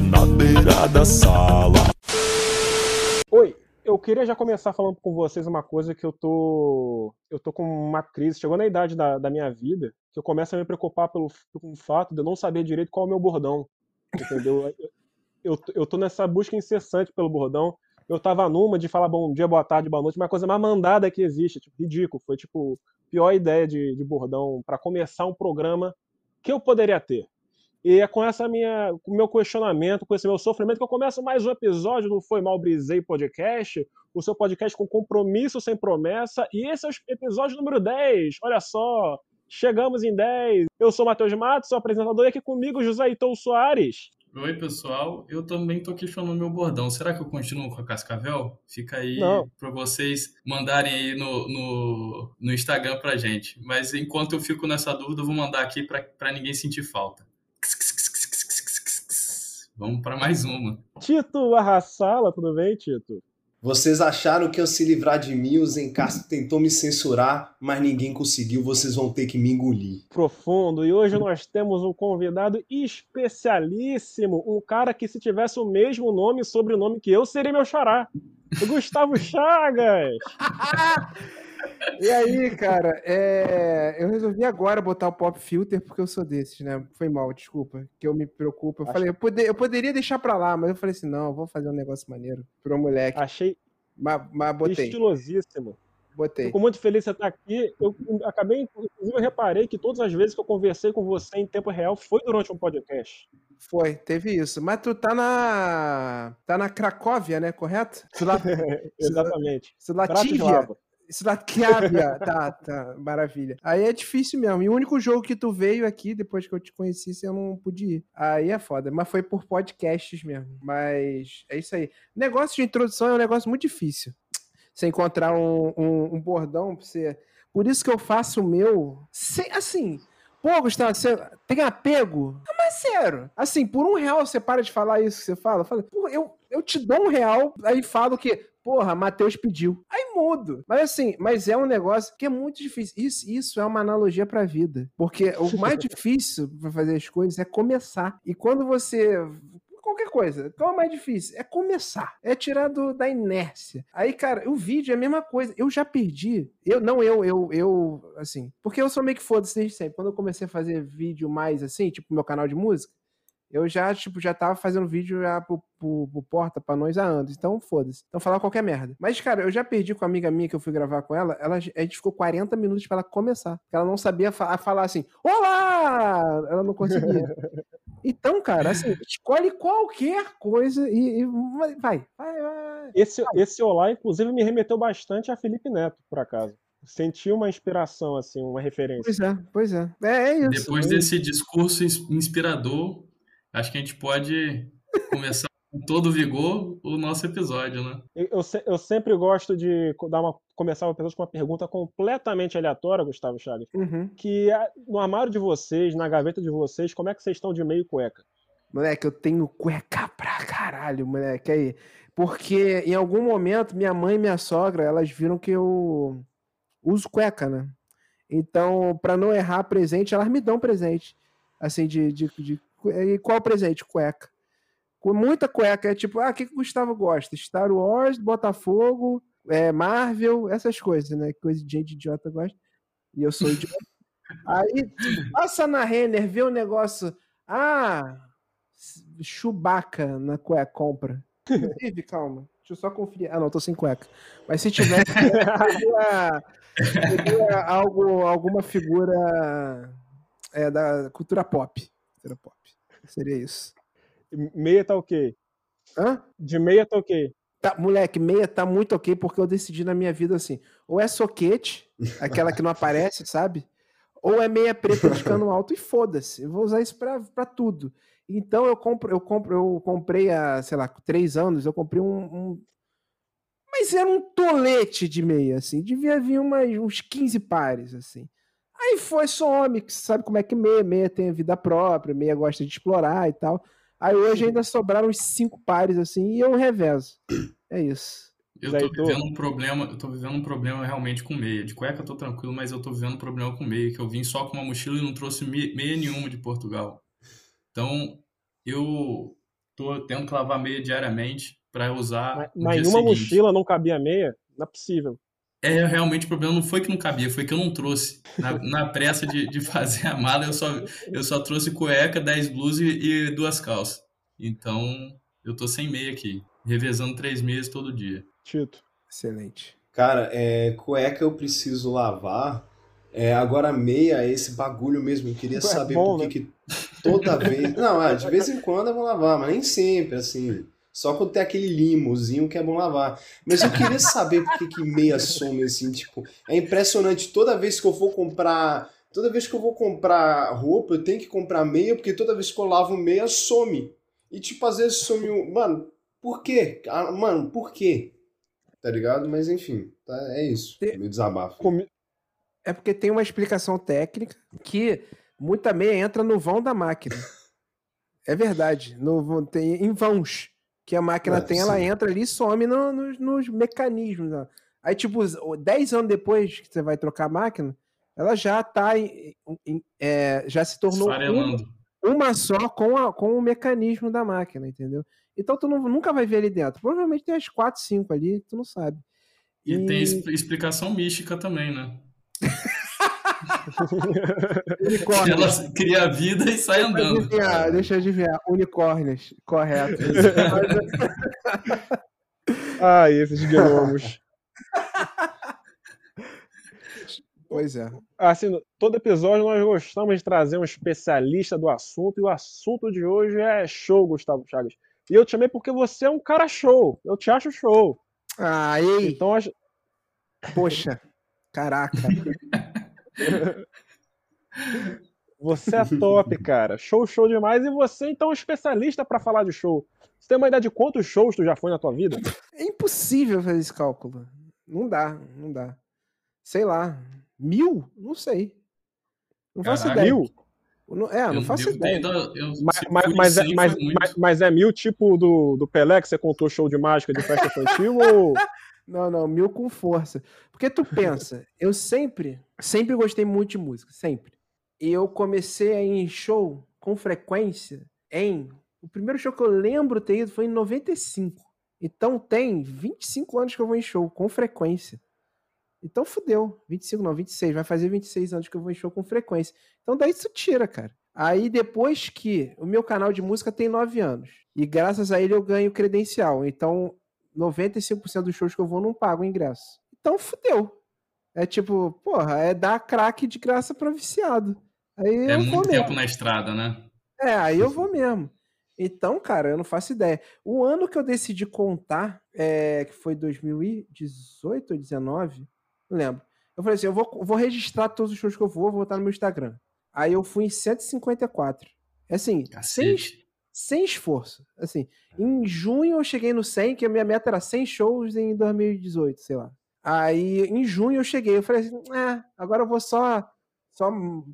na beira da sala. Oi, eu queria já começar falando com vocês uma coisa que eu tô. Eu tô com uma crise, chegou na idade da, da minha vida, que eu começo a me preocupar pelo, com o fato de eu não saber direito qual é o meu bordão. Entendeu? Eu, eu tô nessa busca incessante pelo bordão. Eu tava numa de falar bom dia, boa tarde, boa noite, uma coisa mais mandada que existe, tipo, ridículo. Foi tipo pior ideia de, de bordão para começar um programa que eu poderia ter. E é com essa minha, com meu questionamento, com esse meu sofrimento, que eu começo mais um episódio do Foi Mal Brisei Podcast, o seu podcast com compromisso sem promessa. E esse é o episódio número 10. Olha só, chegamos em 10. Eu sou Matheus Matos, sou apresentador, e aqui comigo José Itou Soares. Oi, pessoal. Eu também tô questionando meu bordão. Será que eu continuo com a Cascavel? Fica aí para vocês mandarem aí no, no, no Instagram pra gente. Mas enquanto eu fico nessa dúvida, eu vou mandar aqui para ninguém sentir falta. Vamos para mais uma. Tito Arrasala, tudo bem, Tito? Vocês acharam que eu se livrar de mim, o Zencastro tentou me censurar, mas ninguém conseguiu, vocês vão ter que me engolir. Profundo, e hoje nós temos um convidado especialíssimo, um cara que se tivesse o mesmo nome e sobrenome que eu, seria meu xará. O Gustavo Chagas! E aí, cara, é... eu resolvi agora botar o pop filter porque eu sou desses, né? Foi mal, desculpa, que eu me preocupo. Eu Acho... falei, eu, poder... eu poderia deixar pra lá, mas eu falei assim, não, vou fazer um negócio maneiro pro moleque. Achei mas, mas botei. estilosíssimo. Botei. Fico muito feliz de você estar aqui. Eu acabei, inclusive, eu reparei que todas as vezes que eu conversei com você em tempo real foi durante um podcast. Foi, teve isso. Mas tu tá na. tá na Cracóvia, né? Correto? Sula... Exatamente. Sulatívia. Slatkavia. tá, tá, maravilha. Aí é difícil mesmo. E o único jogo que tu veio aqui, depois que eu te conheci, eu não pude ir. Aí é foda. Mas foi por podcasts mesmo. Mas é isso aí. Negócio de introdução é um negócio muito difícil. Você encontrar um, um, um bordão pra você. Por isso que eu faço o meu. Sem, assim, Pô, Gustavo, você tem apego? É mais sério. Assim, por um real você para de falar isso que você fala. Fala, pô, eu, eu te dou um real, aí falo que, porra, Matheus pediu. Aí mudo. Mas assim, mas é um negócio que é muito difícil. Isso, isso é uma analogia pra vida. Porque o mais difícil pra fazer as coisas é começar. E quando você qualquer coisa. Qual é o mais difícil? É começar. É tirar do, da inércia. Aí, cara, o vídeo é a mesma coisa. Eu já perdi. Eu, não eu, eu, eu, assim. Porque eu sou meio que foda-se desde sempre. Quando eu comecei a fazer vídeo mais assim, tipo meu canal de música, eu já, tipo, já tava fazendo vídeo já pro, pro, pro Porta pra nós há anos. Então, foda-se. Então, falar qualquer merda. Mas, cara, eu já perdi com a amiga minha que eu fui gravar com ela. ela a gente ficou 40 minutos pra ela começar. Porque ela não sabia fa falar assim, olá! Ela não conseguia. Então, cara, assim, escolhe qualquer coisa e, e vai, vai, vai, Esse, esse olá, inclusive, me remeteu bastante a Felipe Neto, por acaso. Senti uma inspiração, assim, uma referência. Pois é, pois é. É, é isso. Depois é desse discurso inspirador, acho que a gente pode começar com todo vigor o nosso episódio, né? Eu, eu, eu, sempre gosto de dar uma, começar o episódio com uma pergunta completamente aleatória, Gustavo Chagas. Uhum. Que é, no armário de vocês, na gaveta de vocês, como é que vocês estão de meio cueca? Moleque, eu tenho cueca pra caralho, moleque. Aí, porque em algum momento minha mãe e minha sogra, elas viram que eu uso cueca, né? Então, para não errar presente, elas me dão presente. Assim, de, de, de, de qual presente? Cueca com muita cueca. É tipo, ah, o que, que o Gustavo gosta? Star Wars, Botafogo, é, Marvel, essas coisas, né? Coisa de gente idiota gosta. E eu sou idiota. Aí, passa na Renner, vê o negócio. Ah, Chewbacca na cueca, compra. Inclusive, calma. Deixa eu só conferir. Ah, não, tô sem cueca. Mas se seria, seria algo, alguma figura é, da cultura pop. Cultura pop. Seria isso. Meia tá ok. Hã? De meia tá ok. Tá, moleque, meia tá muito ok porque eu decidi na minha vida assim: ou é soquete, aquela que não aparece, sabe? Ou é meia preta de cano alto e foda-se. Eu vou usar isso pra, pra tudo. Então eu compro, eu compro, eu comprei há, sei lá, três anos, eu comprei um, um... Mas era um tolete de meia, assim. Devia vir umas, uns 15 pares, assim. Aí foi só homem, que sabe como é que meia, meia tem vida própria, meia gosta de explorar e tal. Aí hoje ainda sobraram uns cinco pares assim e eu revezo. É isso. Eu tô vivendo um problema, eu tô vivendo um problema realmente com meia. De cueca eu tô tranquilo, mas eu tô vivendo um problema com meia, que eu vim só com uma mochila e não trouxe meia nenhuma de Portugal. Então, eu tô tendo que lavar meia diariamente para usar. Mas, mas dia em uma seguinte. mochila não cabia meia? Não é possível. É, realmente o problema não foi que não cabia, foi que eu não trouxe. Na, na pressa de, de fazer a mala, eu só, eu só trouxe cueca, 10 blusas e, e duas calças. Então, eu tô sem meia aqui, revezando três meias todo dia. Tito. Excelente. Cara, é, cueca eu preciso lavar. É, agora meia é esse bagulho mesmo. Eu queria É saber bom, por né? que que toda vez. Não, é, de vez em quando é bom lavar, mas nem sempre, assim. Só quando tem aquele limozinho que é bom lavar. Mas eu queria saber por que, que meia some assim, tipo. É impressionante. Toda vez que eu vou comprar. Toda vez que eu vou comprar roupa, eu tenho que comprar meia, porque toda vez que eu lavo meia, some. E tipo, às vezes some um. Mano, por quê? Ah, Mano, por quê? Tá ligado? Mas enfim, tá, é isso. Te- Meu desabafo. É porque tem uma explicação técnica que muita meia entra no vão da máquina. É verdade. No, tem, em vãos que a máquina é tem, ela possível. entra ali e some no- nos, nos mecanismos. ó. Aí, tipo, os- o- 10 anos depois que você vai trocar a máquina, ela já tá em- em- é, já se tornou uma, Esfarelando. uma só com, a- com o mecanismo da máquina, entendeu? Então tu não- nunca vai ver ali dentro. Provavelmente tem as 4, 5 ali, tu não sabe. E tem es- explicação mística também, né? Unicórnio. Ela cria vida e sai andando. Adivinhar, deixa eu adivinhar. Unicórnios, correto. Ai, esses gnomos. pois é. Assim, todo episódio nós gostamos de trazer um especialista do assunto, e o assunto de hoje é show, Gustavo Chagas. E eu te chamei porque você é um cara show. Eu te acho show. Ah, ei, Então, acho- poxa. Caraca. você é top, cara. Show, show demais. E você, então, é um especialista pra falar de show. Você tem uma ideia de quantos shows tu já foi na tua vida? É impossível fazer esse cálculo. Não dá, não dá. Sei lá. Mil? Não sei. Não faço Caraca. ideia. Mil? Não- é, não Eu faço devo ter ideia. ido- eu- Mas, mas, mas, é- 100 mas, foi muito. mas- mas é mil tipo do, do Pelé, que você contou show de mágica de festa infantil? ou... Não, não, mil com força. Porque tu pensa, eu sempre, sempre gostei muito de música, sempre. E eu comecei a ir em show com frequência em. O primeiro show que eu lembro ter ido foi em 95. Então tem 25 anos que eu vou em show com frequência. Então fudeu. 25 não, 26. Vai fazer 26 anos que eu vou em show com frequência. Então daí isso tira, cara. Aí depois que o meu canal de música tem 9 anos. E graças a ele eu ganho credencial. Então 95% dos shows que eu vou não pago ingresso. Então fudeu. É tipo, porra, é dar crack de graça pra viciado. Aí É eu vou muito mesmo. tempo na estrada, né? É, aí eu vou mesmo. Então, cara, eu não faço ideia. O ano que eu decidi contar, é, que foi 2018 ou 2019, não lembro. Eu falei assim, eu vou, vou registrar todos os shows que eu vou, vou botar no meu Instagram. Aí eu fui em 154. É assim, Cacete. sem esforço. Assim, em junho eu cheguei no 100, que a minha meta era 100 shows em 2018, sei lá. Aí em junho eu cheguei, eu falei assim, ah, agora eu vou só só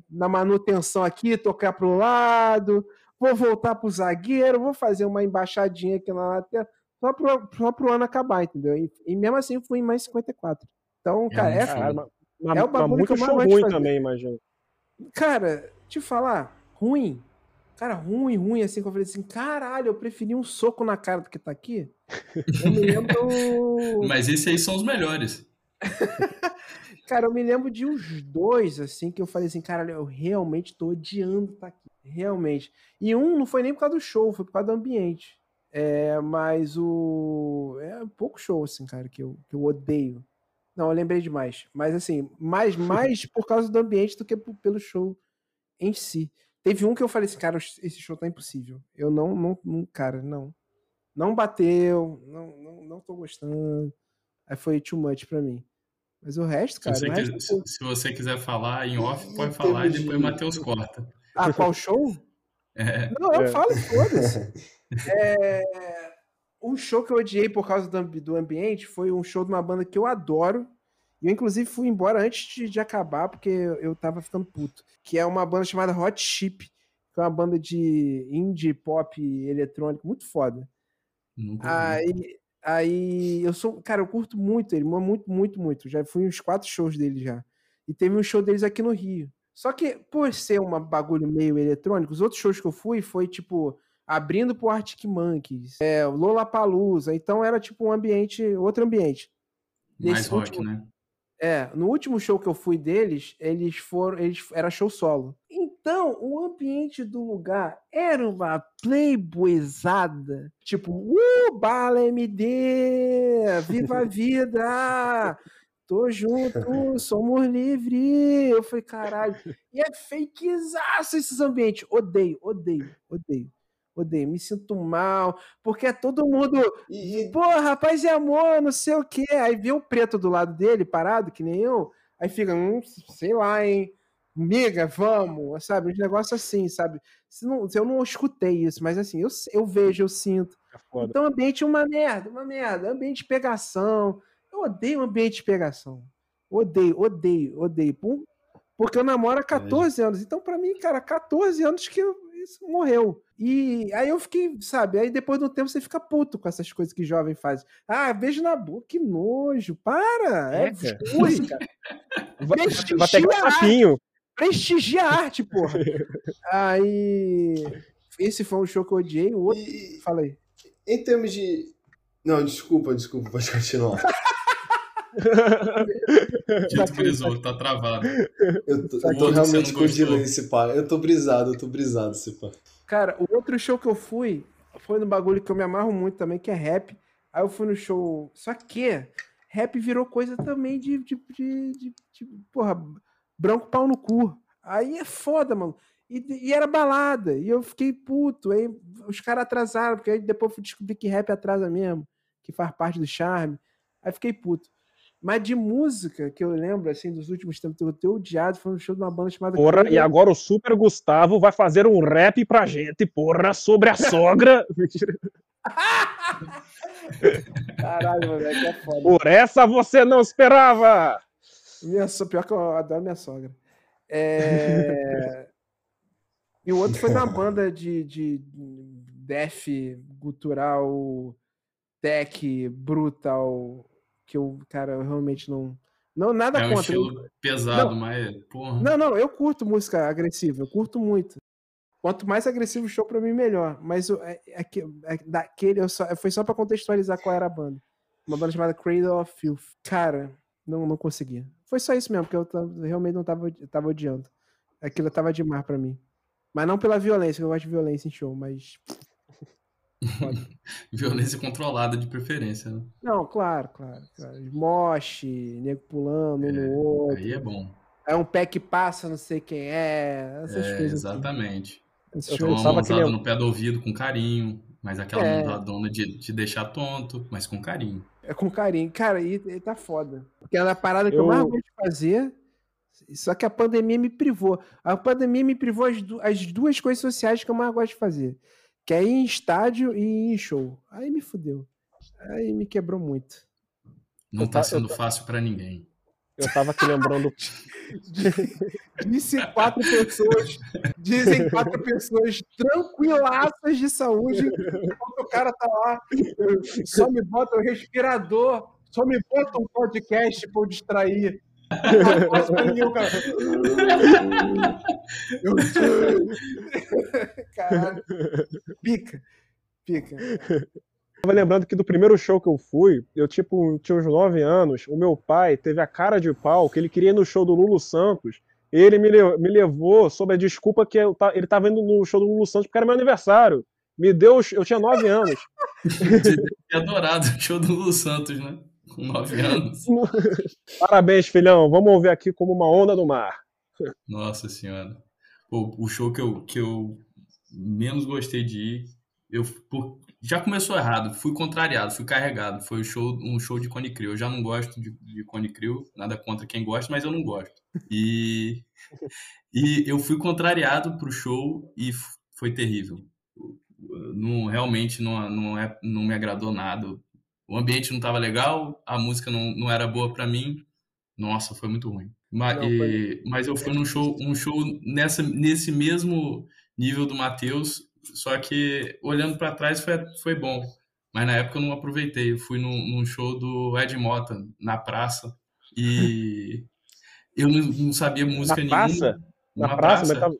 na manutenção aqui, tocar pro lado, vou voltar pro zagueiro, vou fazer uma embaixadinha aqui na lateral, só pro, só pro ano acabar, entendeu? E, e mesmo assim eu fui em mais 54. Então, É cara, é, muito Caralho, mas, mas- É o bagulho muito que eu mais ruim também, imagino. Cara, te falar, ruim. Cara, ruim, ruim, assim, que eu falei assim, caralho, eu preferi um soco na cara do que tá aqui. Eu me lembro. Mas esses aí são os melhores. Cara, eu me lembro de uns dois, assim, que eu falei assim, caralho, eu realmente tô odiando estar aqui. Realmente. E um não foi nem por causa do show, foi por causa do ambiente. É, mas o. É pouco show, assim, cara, que eu, que eu odeio. Não, eu lembrei demais. Mas assim, mais, mais por causa do ambiente do que pelo show em si. Teve um que eu falei assim, cara, esse show tá impossível. Eu não, não, não cara, não. Não bateu, não, não, não tô gostando. Aí foi too much pra mim. Mas o resto, Se cara, você, o resto quis- foi- se- se você quiser falar em off, pode falar e depois de- o Matheus corta. Ah, qual show? É, Não, eu É. falo, foda-se. É, Um show que eu odiei por causa do, do ambiente foi um show de uma banda que eu adoro. E eu, inclusive, fui embora antes de, de acabar, porque eu tava ficando puto. Que é uma banda chamada Hot Chip, que é uma banda de indie pop eletrônico muito foda. nunca. Aí, aí eu sou, cara, eu curto muito ele, muito, muito, muito. Já fui uns quatro shows dele já. E teve um show deles aqui no Rio. Só que por ser um bagulho meio eletrônico, os outros shows que eu fui foi tipo abrindo pro Arctic Monkeys, é, Lollapalooza, então era tipo um ambiente, outro ambiente. Mais Nesse rock, último- né? É, no último show que eu fui deles, eles foram, eles era show solo. Então, o ambiente do lugar era uma playboyzada, tipo, uh, bala MD, viva a vida, tô junto, somos livres. Eu falei, caralho, e é fakezaço esses ambientes. Odeio, odeio, odeio, odeio, me sinto mal, porque é todo mundo E, Pô, rapaz e amor, não sei o quê. Aí vê o preto do lado dele, parado, que nem eu. Aí fica, hum, sei lá, hein? Miga, vamos, sabe? Uns negócios assim, sabe? Se não, se eu não escutei isso, mas assim, eu, eu vejo, eu sinto. É. Então, ambiente é uma merda, uma merda. Ambiente de pegação. Eu odeio ambiente de pegação. Odeio, odeio, odeio. Por- Porque eu namoro há 14 anos. Então, pra mim, cara, 14 anos que eu- morreu. E aí eu fiquei, sabe? Aí depois do tempo você fica puto com essas coisas que jovem faz. Ah, beijo na boca, que nojo. Para! É, É, música. Vai, Prestigia vai pegar a um sapinho. Prestigia a arte, porra. Aí. Esse foi um show que eu odiei. O outro. e- Falei. em termos de. Não, desculpa, desculpa, pode continuar. Tito brisou, tá travado. Eu tô, O eu tô outro realmente com delay esse pá. Eu tô brisado, eu tô brisado esse pá. Cara, o outro show que eu fui foi no bagulho que eu me amarro muito também, que é rap. Aí eu fui no show. Só que rap virou coisa também de, de, de, de- de- porra, branco pau no cu. Aí é foda, mano. E, e era balada. E eu fiquei puto. Aí os caras atrasaram, porque aí depois eu fui descobrir que rap atrasa mesmo, que faz parte do charme. Aí fiquei puto. Mas de música que eu lembro, assim, dos últimos tempos, eu tenho odiado, foi um show de uma banda chamada. Porra, e agora o Super Gustavo vai fazer um rap pra gente, porra, sobre a sogra. Caralho, moleque, é foda. Por essa você não esperava. Minha so... Pior que eu adoro minha sogra. É... e o outro foi na banda de, de def gutural, tech, brutal, que eu, cara, eu realmente não. Não, nada É um contra. Eu- estilo pesado, Não. mas, porra. Não, não, eu curto música agressiva, eu curto muito. Quanto mais agressivo o show, pra mim, melhor. Mas o- é, é é daquele, eu só, foi só pra contextualizar qual era a banda. Uma banda chamada Cradle of Filth. Cara, não, não conseguia. Foi só isso mesmo, porque eu tava- realmente não tava, eu tava odiando. Aquilo tava demais pra mim. Mas não pela violência, que eu gosto de violência em show, mas. Violência controlada de preferência. né? Não, claro, claro. claro. Moche, nego pulando um no outro. Aí é bom. É um pé que passa, não sei quem é. Essas É, coisas. assim. exatamente. Essas Eu uma que mãozada ele- no pé do ouvido com carinho, mas aquela É. mãozadona de te deixar tonto, mas com carinho. É com carinho. Cara, e, e tá foda. Porque é a parada que eu... Eu- mais gosto de fazer. Só que a pandemia me privou. A pandemia me privou as, du- as duas coisas sociais que eu mais gosto de fazer. Que é ir em estádio e ir em show. Aí me fudeu. Aí me quebrou muito. Não Eu tá sendo eu fácil pra ninguém. Eu tava aqui lembrando. Disse quatro pessoas, dizem quatro pessoas tranquilaças de saúde, enquanto o cara tá lá, só me bota o respirador, só me bota um podcast pra eu distrair. O cara. Eu. Caralho. Pica. Pica. Tava lembrando que do primeiro show que eu fui, eu tipo, tinha uns 9 anos, o meu pai teve a cara de pau que ele queria ir no show do Lulu Santos. Ele me, le- me levou sob a desculpa que eu ta- ele tava indo no show do Lulu Santos porque era meu aniversário. Me deu. Eu tinha 9 anos. É adorado o show do Lulu Santos, né? Com nove anos. Parabéns, filhão. Vamos ouvir aqui como uma onda do mar. Nossa senhora. Pô, o show que eu, que eu menos gostei de ir, eu pô, já começou errado, fui contrariado, fui carregado. Foi o show, um show de Cone Crew. Eu já não gosto de, de Cone Crew, nada contra quem gosta, mas eu não gosto. E, e eu fui contrariado pro show e foi terrível. Não, realmente não, não, é, não me agradou nada. O ambiente não estava legal, a música não, não era boa para mim. Nossa, foi muito ruim. Ma- Não, foi- mas eu fui num show, um show nessa, nesse mesmo nível do Matheus, só que olhando para trás foi, foi bom. Mas na época eu não aproveitei. Eu fui num, num show do Ed Mota na praça e eu não, não sabia música Na praça? nenhuma. Na Numa praça, mas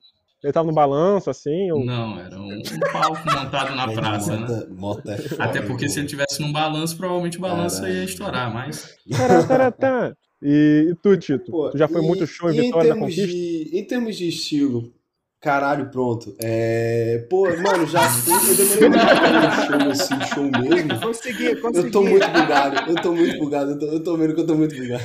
Ele tava no balanço, assim? Ou... Não, era um, um palco montado na praça, né? Mota é foda, Até porque se ele tivesse num balanço, provavelmente o balanço Caralho. ia estourar, mas. E, e tu, Tito? Pô, tu já foi e- muito show em Vitória da termos Conquista? de- em termos de estilo, caralho, pronto. É, pô, mano, já eu demorei muito show, assim, show mesmo. Consegui, consegui. Eu tô muito bugado, eu tô muito bugado, eu tô, eu tô vendo que eu tô muito bugado.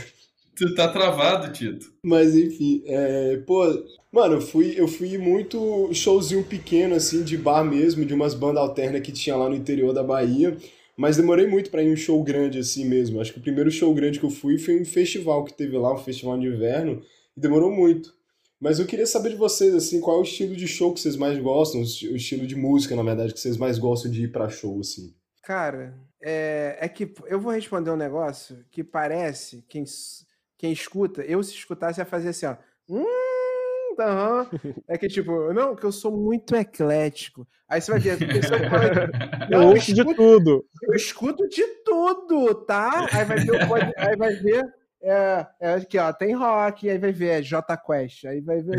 Tu tá travado, Tito. Mas enfim, é, pô, mano, eu fui, eu fui muito showzinho pequeno, assim, de bar mesmo, de umas bandas alternas que tinha lá no interior da Bahia. Mas demorei muito pra ir em um show grande assim mesmo. Acho que o primeiro show grande que eu fui foi um festival que teve lá, um festival de inverno, e demorou muito. Mas eu queria saber de vocês, assim, qual é o estilo de show que vocês mais gostam, o esti- o estilo de música, na verdade, que vocês mais gostam de ir pra show, assim. Cara, é, é que eu vou responder um negócio que parece, quem, quem escuta, eu se escutasse ia fazer assim, ó. Hum, aham. É que tipo, não, que eu sou muito eclético. Aí você vai ver, fala, Eu ouço de escuto, tudo. eu escuto de tudo, tá? Aí vai ver, o pod- aí vai ver, é, é aqui, ó, tem rock, aí vai ver é J Quest, aí vai ver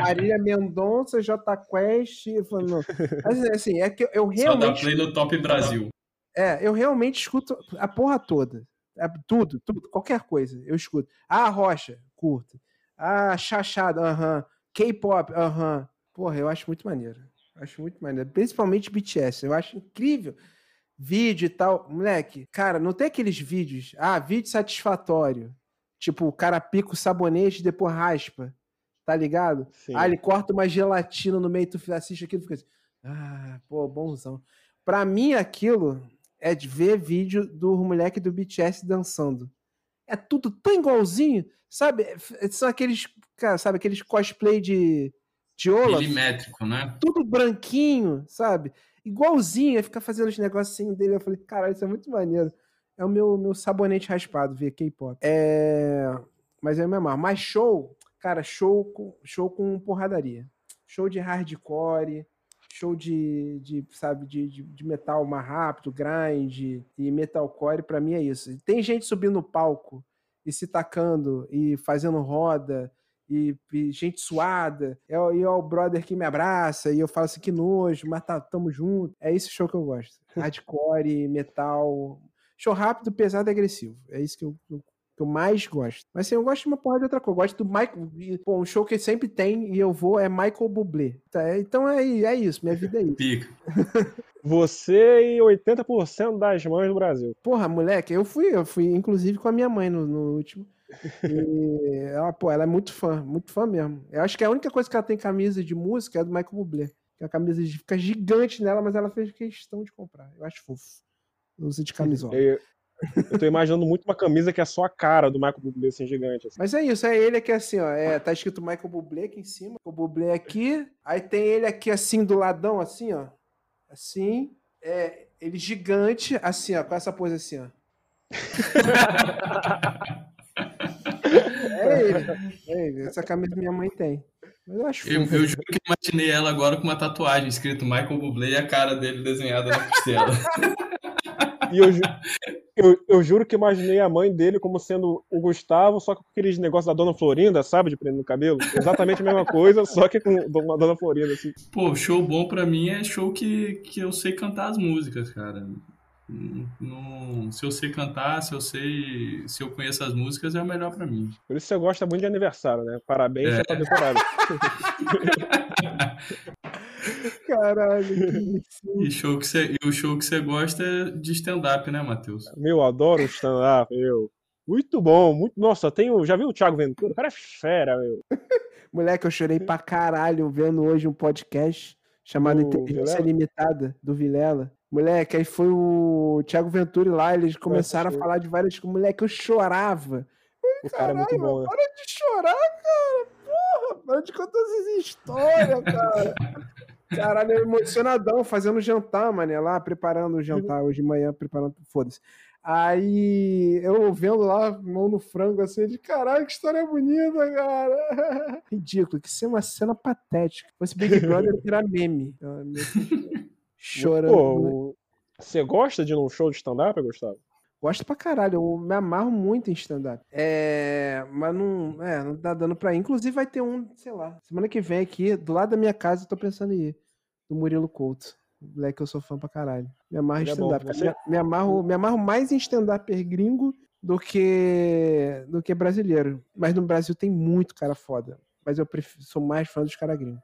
Marília Mendonça, J Quest, não. Mas assim, é que eu Só dá realmente play no Top Brasil. é, eu realmente escuto a porra toda. É, tudo, tudo, qualquer coisa, eu escuto. Ah, rocha, curto. Ah, chachada, aham. K-pop, aham. Porra, eu acho muito maneiro. Acho muito maneiro. Principalmente BTS. Eu acho incrível. Vídeo e tal. Moleque, cara, não tem aqueles vídeos. Ah, vídeo satisfatório. Tipo, o cara pica o sabonete e depois raspa. Tá ligado? Sim. Ah, ele corta uma gelatina no meio, tu assiste aquilo e fica assim. Ah, pô, bonzão. Pra mim, aquilo é de ver vídeo do moleque do BTS dançando. É tudo tão igualzinho, sabe? São aqueles, cara, sabe, aqueles cosplay de, de Olaf, Milimétrico, né? tudo branquinho, sabe? Igualzinho, aí fica fazendo os negocinhos dele. Eu falei, caralho, isso é muito maneiro. É o meu, meu sabonete raspado, ver K-pop. É... Mas é mesmo. Mas show, cara, show com, show com porradaria. Show de hardcore, show de, de sabe, de, de, de metal mais rápido, grind e metalcore, pra mim é isso. E Tem gente subindo no palco e se tacando e fazendo roda e, e gente suada. É, e é o brother que me abraça e eu falo assim, que nojo, mas tá, tamo junto. É esse show que eu gosto. Hardcore, metal. Show rápido, pesado e agressivo. É isso que eu, eu- que eu mais gosto. Mas assim, eu gosto de uma porra de outra coisa. Eu gosto do Michael. e, Pô, um show que sempre tem e eu vou é Michael Bublé. Tá, é- então é, é isso, minha vida é isso. Pica. Você e 80% das mães do Brasil. Porra, moleque, eu fui, eu fui, inclusive, com a minha mãe no, no último. E ela, pô, ela é muito fã, muito fã mesmo. Eu acho que a única coisa que ela tem camisa de música é do Michael Bublé. Que a camisa fica gigante nela, mas ela fez questão de comprar. Eu acho fofo. Usa de camisola. Eu, eu tô imaginando muito uma camisa que é só a cara do Michael Bublé, assim, gigante. assim. Mas é isso, é ele aqui assim, ó. É, tá escrito Michael Bublé aqui em cima, o Bublé aqui. Aí tem ele aqui assim do ladão, assim, ó. Assim. É, ele gigante, assim, ó, com essa pose assim, ó. é ele, é ele. Essa camisa minha mãe tem. Eu acho Eu, eu juro que imaginei ela agora com uma tatuagem escrito Michael Bublé e a cara dele desenhada na costela. E eu, ju- eu, eu juro que imaginei a mãe dele como sendo o Gustavo, só que com aqueles negócios da Dona Florinda, sabe? De prender no cabelo. Exatamente a mesma coisa, só que com uma Dona Florinda, assim. Pô, show bom pra mim é show que, que eu sei cantar as músicas, cara. Não- se eu sei cantar, se eu sei, se eu conheço as músicas, é o melhor pra mim. Por isso você gosta muito de aniversário, né? Parabéns, É. é pra decorado. Caralho, que. E, show que você, e o show que você gosta é de stand-up, né, Matheus? Meu, eu adoro o stand-up, meu. Muito bom, muito. Nossa, tenho. Já viu o Thiago Ventura? O cara é fera, meu. Moleque, eu chorei pra caralho vendo hoje um podcast chamado Do Inteligência Vilela? Limitada, do Vilela. Moleque, aí foi o Thiago Ventura e lá, eles começaram a assisti. falar de várias coisas. Moleque, eu chorava. O cara é muito Caralho, bom, né? Para de chorar, cara. Porra, para de contar essas histórias, cara. Caralho, eu emocionadão, fazendo jantar, mané, lá, preparando o jantar hoje de manhã, preparando, foda-se. Aí eu vendo lá, mão no frango, assim, de caralho, que história bonita, cara. Ridículo, que isso é uma cena patética. Se fosse Big Brother, era meme. Chorando. Pô, né? você gosta de num show de stand-up, Gustavo? Gosto pra caralho, eu me amarro muito em stand-up. É, mas não, é, não tá dando pra ir. Inclusive vai ter um, sei lá, semana que vem aqui, do lado da minha casa, eu tô pensando em ir. Do Murilo Couto. Moleque, eu sou fã pra caralho. Me amarro em Ele é stand-up. você- Me, me amarro, me amarro mais em stand-up gringo do que, do que brasileiro. Mas no Brasil tem muito cara foda. Mas eu prefiro, sou mais fã dos caras gringos.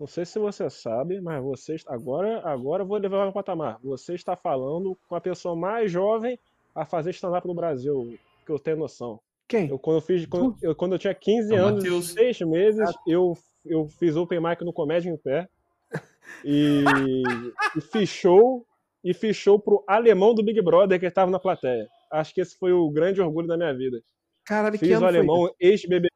Não sei se você sabe, mas você está- agora, agora eu vou levar para o patamar. Você está falando com a pessoa mais jovem a fazer stand-up no Brasil, que eu tenho noção. Quem? Eu quando eu fiz, quando eu, quando eu tinha 15 É o anos, Matheus. e 6 meses, eu, eu fiz open mic no Comédia em Pé. E, e show e show pro alemão do Big Brother que estava na plateia. Acho que esse foi o grande orgulho da minha vida. Caralho, que Fiz ano o foi alemão isso? ex-BBB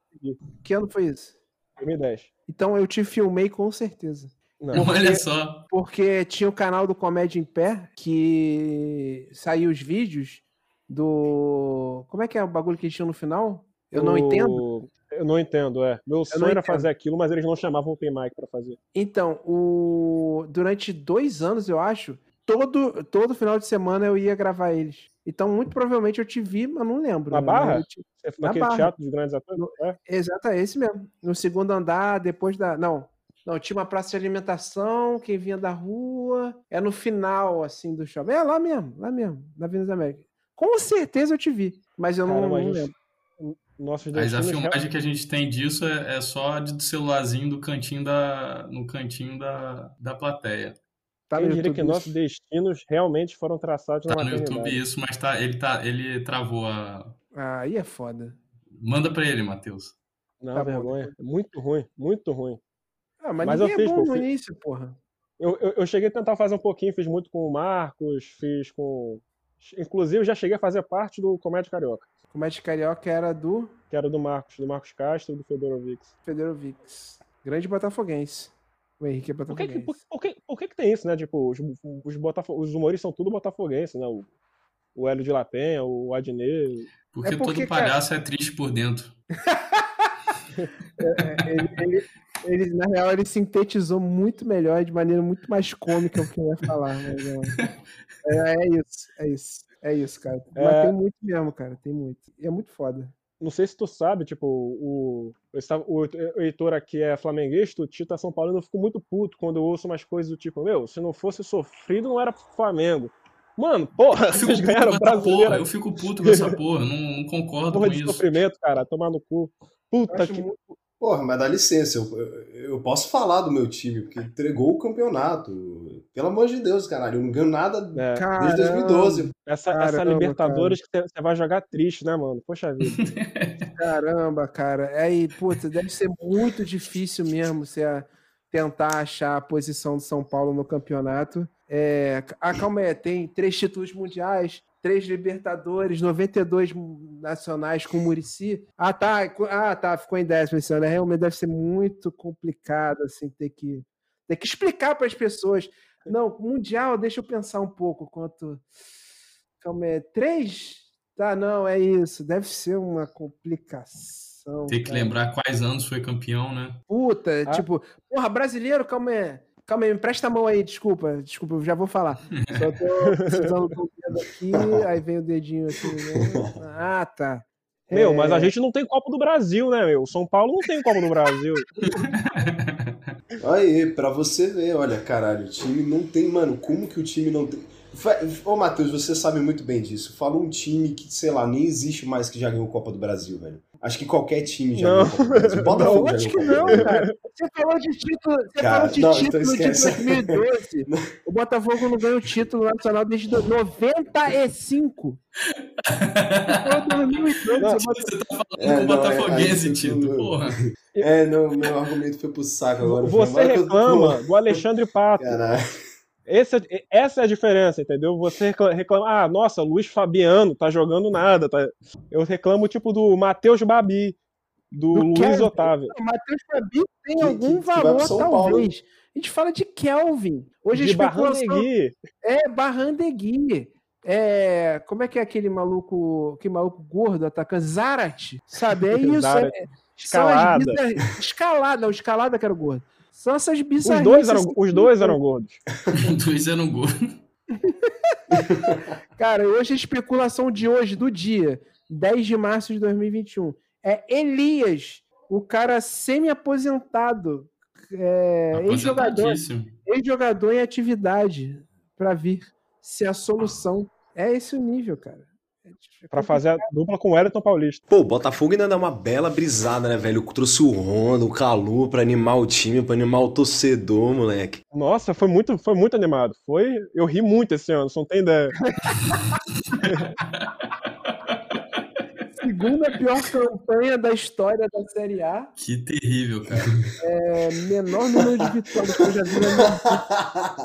Que ano foi isso? 2010. Então eu te filmei com certeza. Não. Olha só. Porque tinha o canal do Comédia em Pé que saiu os vídeos do. Como é que é o bagulho que eles tinham no final? Eu não O- entendo. Eu não entendo, é. Meu sonho era fazer aquilo, mas eles não chamavam open mic pra fazer. Então, o... durante dois anos, eu acho, todo, todo final de semana eu ia gravar eles. Então, muito provavelmente eu te vi, mas não lembro. Na né? Barra? Te- Você foi naquele Barra. teatro dos grandes atores? É. Exato, é esse mesmo. No segundo andar, depois da. Não. Não, tinha uma praça de alimentação, quem vinha da rua. É no final, assim, do shopping. É lá mesmo, lá mesmo, na Avenida das Américas. Com certeza eu te vi, mas eu não, não lembro. Nossos Mas a filmagem que a gente tem disso é, é só de do celularzinho do cantinho da, no cantinho da, da plateia. Tá Eu no diria que nossos destinos realmente foram traçados Tá na no YouTube isso, mas tá, ele, tá, ele travou a. Ah, aí é foda. Manda pra ele, Matheus. Não, Tá bom, vergonha. Muito ruim, muito ruim. Ah, mas, Mas eu ninguém é fiz, bom no início, porra. Eu, eu, eu cheguei a tentar fazer um pouquinho, fiz muito com o Marcos, fiz com. Inclusive, já cheguei a fazer parte do Comédia Carioca, Comédia Carioca era do que era do Marcos, do Marcos Castro e do Fedorovics. Federovix. Grande botafoguense. O Henrique é Por que, botafoguense. por, por que, por que, que tem isso, né? Tipo, os, os, Botafo- os humoristas são tudo botafoguenses, né? O, o Hélio de La Penha, o Adnet. Porque, É porque, todo palhaço é triste por dentro. ele, ele- ele, na real, ele sintetizou muito melhor, de maneira muito mais cômica o que eu ia falar. Mas, é, é, é isso, é isso. É isso, cara. Mas É. tem muito mesmo, cara. Tem muito. E é muito foda. Não sei se tu sabe, tipo, o, o, o Heitor aqui é flamenguista, o Tito é São Paulino, eu fico muito puto quando eu ouço umas coisas do tipo, meu, se não fosse sofrido, não era pro Flamengo. Mano, porra, Eu fico vocês puto ganharam com o essa brasileiro. porra. Eu fico puto com essa porra. Não, não concordo Porra com de isso. sofrimento, cara, tomar no cu. Puta que. muito- Porra, mas dá licença, eu, eu, posso falar do meu time, porque entregou o campeonato. Pelo amor de Deus, caralho, eu não ganho nada É, Caramba, desde 2012. essa, essa Caramba, Libertadores que você vai jogar triste, né, mano? Poxa vida. Caramba, cara. Aí, puta, deve ser muito difícil mesmo você a- tentar achar a posição do São Paulo no campeonato. É, ah, calma aí, tem três títulos mundiais, três Libertadores, 92 nacionais com o Murici. Ah, tá. Ah, tá. Ficou em décimo esse ano. É, Realmente deve ser muito complicado, assim, ter que, ter que explicar para as pessoas. Não, Mundial, deixa eu pensar um pouco quanto. Calma aí, três? Tá, não, é isso. Deve ser uma complicação. Tem que cara. lembrar quais anos foi campeão, né? Puta, Ah. tipo, porra, brasileiro, calma aí. Calma aí, me presta a mão aí, desculpa, desculpa, eu já vou falar. Só tô precisando do dedo aqui, aí vem o dedinho aqui. Né? Ah, tá. Meu, mas a É. gente não tem Copa do Brasil, né, meu? O São Paulo não tem Copa do Brasil. Aí, pra você ver, olha, caralho, o time não tem, mano, como que o time não tem. Ô, Matheus, você sabe muito bem disso. Fala um time que, sei lá, nem existe mais que já ganhou Copa do Brasil, velho. Acho que qualquer time já Não. ganhou Copa do Brasil. Botafogo já Acho que ganhou não, cara. Você falou de título, você Cara, falou de não, então título de esquece. 2012. O Botafogo não ganha o título nacional desde do- 95. Foi 2012. Não, Você tá falando É, com o não, é, Botafoguense, Tito. tudo- Porra. É, não, meu argumento foi pro saco agora. Você reclama do Alexandre Pato. Caralho. Esse é- essa é a diferença, entendeu? Você recla- reclama, ah, nossa, Luiz Fabiano tá jogando nada. Tá... Eu reclamo, tipo, do Matheus Babi, do, Do Luiz Kevin. Otávio. O Matheus Fabi tem Que- algum que- que valor, São talvez. A gente fala de Kelvin. Hoje a de especulação Barrandegui. é Barrandegui. É, como é que é aquele maluco, que maluco gordo atacante? Zarat, sabe? É isso. Zarat. É, Escalada. bizar- Escalada, não, escalada que era o gordo. São essas Os bizarrices. dois, eram, os dois eram gordos. Os dois eram gol. Cara, hoje a especulação de hoje, do dia, 10 de março de 2021, é Elias, o cara semi-aposentado, é, ex-jogador, ex-jogador em atividade para vir ser a solução. É esse o nível, cara. É pra fazer a dupla com o Wellington Paulista. Pô, o Botafogo ainda dá uma bela brisada, né, velho? Trouxe o Honda, o Calu pra animar o time, pra animar o torcedor, moleque. Nossa, foi muito, foi muito animado. Foi, eu ri muito esse ano, você não tem ideia. Segunda pior campanha da história da Série A. Que terrível, cara. É, menor número de vitórias que eu já vi na minha vida.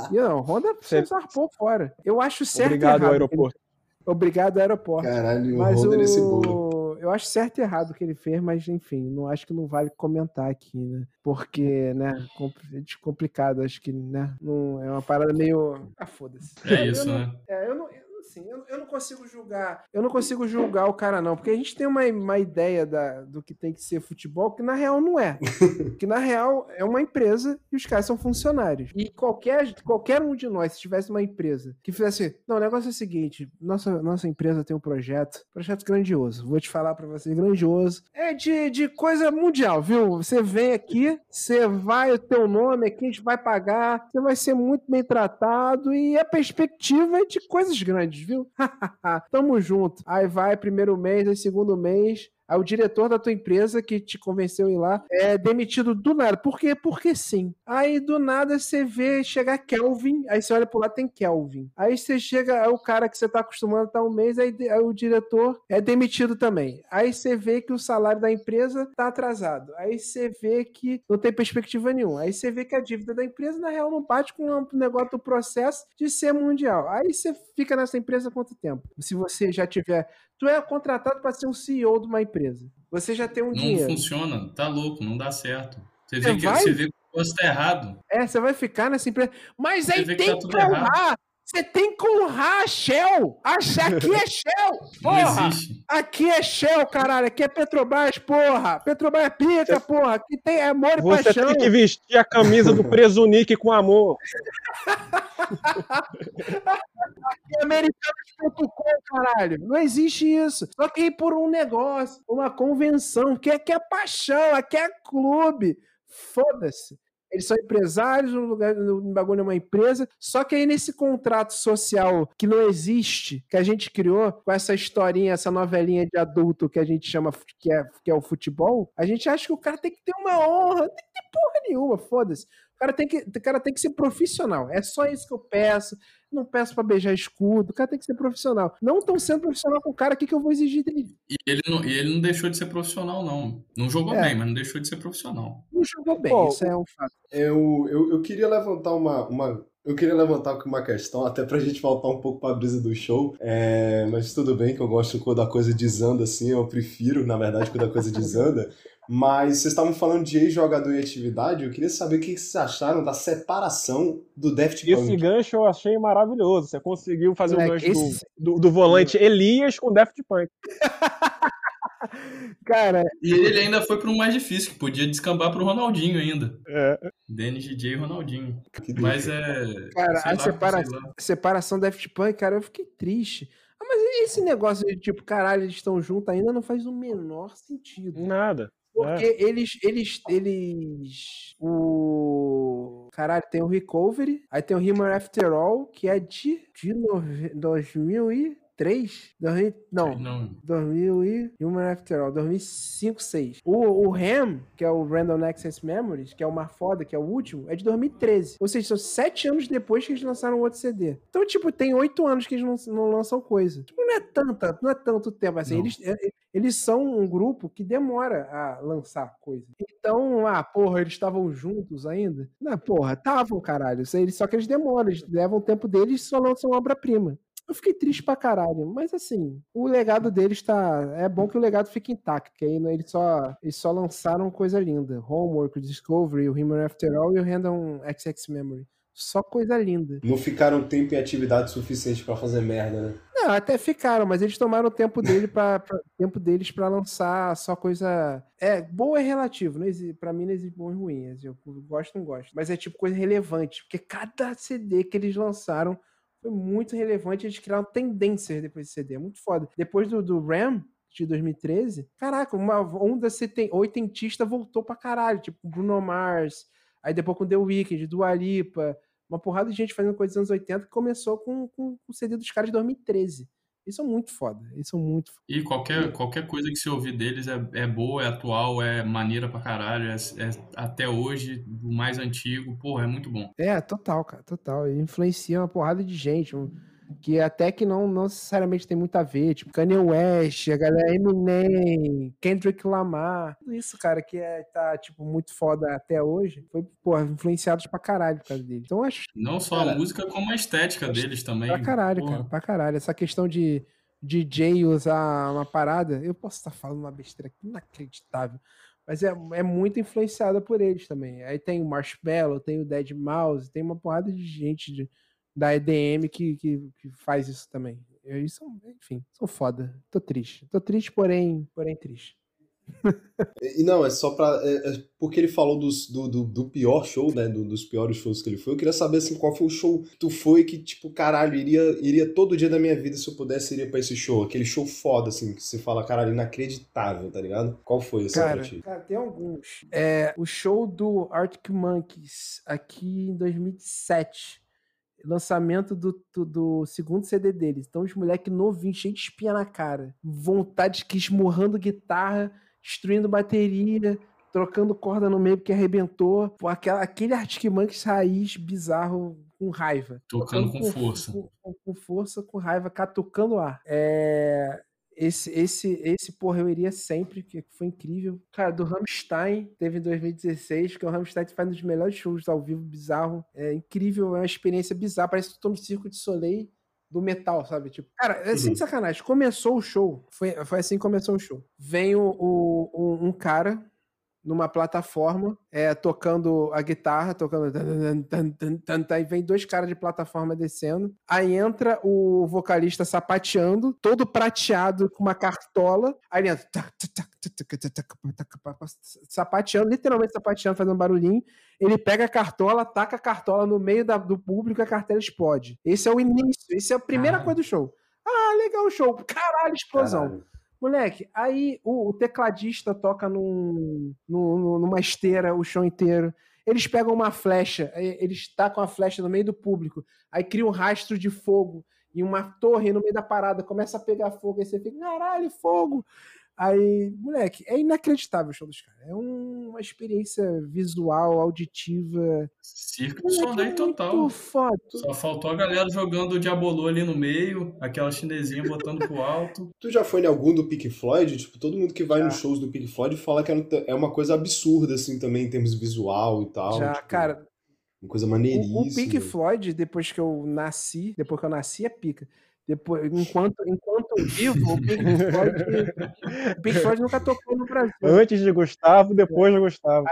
E não, Honda você zarpou fora. Eu acho certo Obrigado, errado. aeroporto. Obrigado, aeroporto. Caralho, Mas Honda o... nesse bolo. Eu acho certo e errado o que ele fez, mas enfim, não acho que não vale comentar aqui, né? Porque, né, é complicado, acho que, né, não, é uma parada meio. Ah, foda-se. É isso, eu né? Não, é, eu não, assim, eu, eu, não consigo julgar. Eu não consigo julgar o cara, não, porque a gente tem uma, uma ideia da, do que tem que ser futebol, que na real não é. que na real é uma empresa e os caras são funcionários. E qualquer, qualquer um de nós, se tivesse uma empresa que fizesse. Não, o negócio é o seguinte: nossa, nossa empresa tem um projeto, projeto grandioso. Vou te falar para você, grandioso. É de, de coisa mundial, viu? Você vem aqui, você vai, o teu nome aqui, a gente vai pagar, você vai ser muito bem tratado e a perspectiva é de coisas grandes viu? Tamo junto. Aí vai primeiro mês, aí segundo mês, Aí o diretor da tua empresa que te convenceu a ir lá é demitido do nada. Por quê? Porque sim. Aí do nada você vê chegar Kelvin, aí você olha pro lado tem Kelvin. Aí você chega, é o cara que você tá acostumado estar um mês, aí, aí, o diretor é demitido também. Aí você vê que o salário da empresa tá atrasado. Aí você vê que não tem perspectiva nenhuma. Aí você vê que a dívida da empresa, na real, não bate com o negócio do processo de ser mundial. Aí você fica nessa empresa quanto tempo? Se você já tiver Tu é contratado para ser um CEO de uma empresa. Você já tem um não dinheiro. Não funciona, tá louco, não dá certo. Você, vê, que, vai... você vê que o negócio tá errado. É, você vai ficar nessa empresa. Mas você aí tem que, tá que honrar. Você tem que honrar a Shell. Aqui é Shell. Porra. Aqui é Shell, caralho. Aqui é Petrobras, porra. Petrobras é pica, você... porra. Aqui tem amor e Você paixão. tem que vestir a camisa do Presunique com amor. Aqui é americanos.com, caralho. Não existe isso. Só que ir por um negócio, uma convenção, que aqui é paixão, aqui é clube. Foda-se. Eles são empresários, no lugar no bagulho é uma empresa. Só que aí nesse contrato social que não existe, que a gente criou com essa historinha, essa novelinha de adulto que a gente chama que é, que é o futebol, a gente acha que o cara tem que ter uma honra, não tem que ter porra nenhuma, foda-se. O cara, tem que, o cara tem que ser profissional. É só isso que eu peço. Não peço para beijar escudo. O cara tem que ser profissional. Não estão sendo profissional com o cara, o que, que eu vou exigir dele? E ele não, e ele não deixou de ser profissional, não. Não jogou é. bem, mas não deixou de ser profissional. Não jogou bem, Pô, isso é um fato. Eu, eu, eu queria levantar uma, uma, eu queria levantar uma questão, até pra gente voltar um pouco pra brisa do show. É, mas tudo bem que eu gosto quando a coisa desanda assim, eu prefiro, na verdade, quando a coisa desanda. Mas vocês estavam falando de ex-jogador em atividade, eu queria saber o que vocês acharam da separação do Daft Punk. Esse gancho eu achei maravilhoso. Você conseguiu fazer o um gancho esse... do, do, do, volante Elias com Daft Punk. Cara. E ele ainda foi para um mais difícil, que podia descambar para o Ronaldinho ainda. É. Denis DJ e Ronaldinho. Mas é. Cara, a lá, separa... separação Daft Punk, cara, eu fiquei triste. Ah, mas esse negócio de tipo, caralho, eles estão juntos ainda não faz o menor sentido. Nada. Porque é. eles, eles, eles. O. Caralho, tem o Recovery, aí tem o Humor After All, que é de, de no, 2000 e 2003? 2000, não, não. 2000 e Human After All, 2005, 6. O, o RAM, que é o Random Access Memories, que é o mais foda, que é o último, é de 2013. Ou seja, são sete anos depois que eles lançaram o outro CD. Então, tipo, tem oito anos que eles não, não lançam coisa. Tipo, não é tanta, não é tanto tempo assim. Eles, é, eles são um grupo que demora a lançar coisa. Então, ah, porra, eles estavam juntos ainda? Não, porra, estavam, caralho. Só que eles demoram, eles levam o tempo deles e só lançam obra-prima. Eu fiquei triste pra caralho. Mas assim, o legado deles tá. É bom que o legado fique intacto, que aí né, eles só, eles só lançaram coisa linda. Homework, Discovery, o Human After All e o Random XX Memory. Só coisa linda. Não ficaram tempo e atividade suficiente para fazer merda, né? Não, até ficaram, mas eles tomaram o tempo dele pra, pra tempo deles para lançar só coisa. É, boa é relativo, não existe, pra mim não existe bom e ruim. Eu gosto não gosto. Mas é tipo coisa relevante, porque cada CD que eles lançaram foi muito relevante. Eles criaram tendências depois desse CD. É muito foda. Depois do, do Ram, de 2013, caraca, uma onda oitentista voltou pra caralho. Tipo, Bruno Mars, aí depois com The Weeknd, Dua Lipa, uma porrada de gente fazendo coisas dos anos 80 que começou com, com o CD dos caras de 2013. Isso é muito foda. Isso é muito foda. E qualquer, qualquer coisa que você ouvir deles é, é boa, é atual, é maneira pra caralho, é, é até hoje, o mais antigo, porra, é muito bom. É, total, cara, total. Influencia uma porrada de gente. Um que até que não, não necessariamente tem muito a ver, tipo Kanye West, a galera Eminem, Kendrick Lamar, tudo isso, cara, que é, tá, tipo, muito foda até hoje, foi, pô, influenciados pra caralho por causa deles. Então, acho... Não só cara, a música, como a estética deles também. Pra caralho, porra. cara, pra caralho. Essa questão de DJ usar uma parada, eu posso estar falando uma besteira aqui inacreditável, mas é, é muito influenciada por eles também. Aí tem o Marshmallow, tem o Dead Mouse, tem uma porrada de gente de da EDM que, que, que faz isso também. Eles são, enfim, são foda. Tô triste. Tô triste, porém, porém triste. e não, é só pra. É, é porque ele falou dos, do, do, do, pior show, né? Do, dos piores shows que ele foi. Eu queria saber assim, qual foi o show que tu foi que, tipo, caralho, iria, iria todo dia da minha vida, se eu pudesse, iria pra esse show. Aquele show foda, assim, que você fala, caralho, inacreditável, tá ligado? Qual foi esse cara, cara, tem alguns. É, o show do Arctic Monkeys aqui em 2007 lançamento do, do, do, segundo CD deles. Então, os moleques novinhos, cheios de espinha na cara. Vontade que esmurrando guitarra, destruindo bateria, trocando corda no meio porque arrebentou. Pô, aquela, aquele Arctic raiz bizarro com raiva. Tocando, com, com, força. Com, com, força, com raiva, catucando ar. É... Esse, esse, esse, porra, eu iria sempre, que foi incrível. Cara, do Rammstein, teve em 2016, que o Rammstein faz um dos melhores shows ao vivo, bizarro. É incrível, é uma experiência bizarra. Parece que tu tô no Circo de Soleil do metal, sabe? Tipo, cara, é assim de uhum. sacanagem. Começou o show, foi, foi assim que começou o show. Vem o, o um, um cara numa plataforma, é, tocando a guitarra, tocando. Aí vem dois caras de plataforma descendo. Aí entra o vocalista sapateando, todo prateado com uma cartola. Aí ele entra. Sapateando, literalmente sapateando, fazendo barulhinho. Ele pega a cartola, taca a cartola no meio da, do público e a cartela explode. Esse é o início, esse é a primeira coisa do show. Ah, legal o show. Caralho, explosão. Caralho. Moleque, aí o, o tecladista toca num, num, numa esteira o show inteiro. Eles pegam uma flecha, eles tacam a flecha no meio do público, aí cria um rastro de fogo e uma torre no meio da parada começa a pegar fogo, aí você fica, caralho, fogo! Aí, moleque, é inacreditável o show dos caras. É uma experiência visual, auditiva. Circo de Soleil total. Foda. Só faltou a galera jogando o Diabolô ali no meio, aquela chinesinha botando pro alto. Tu já foi em algum do Pink Floyd? Tipo, todo mundo que vai já. nos shows do Pink Floyd fala que é, é uma coisa absurda, assim, também, em termos visual e tal. Já, tipo, cara. Uma coisa maneiríssima. O, o Pink Floyd, depois que eu nasci, depois que eu nasci, é pica. Depois, enquanto, enquanto vivo, o Pink Floyd, o Pink Floyd nunca tocou no Brasil. Antes de Gustavo, depois de Gustavo.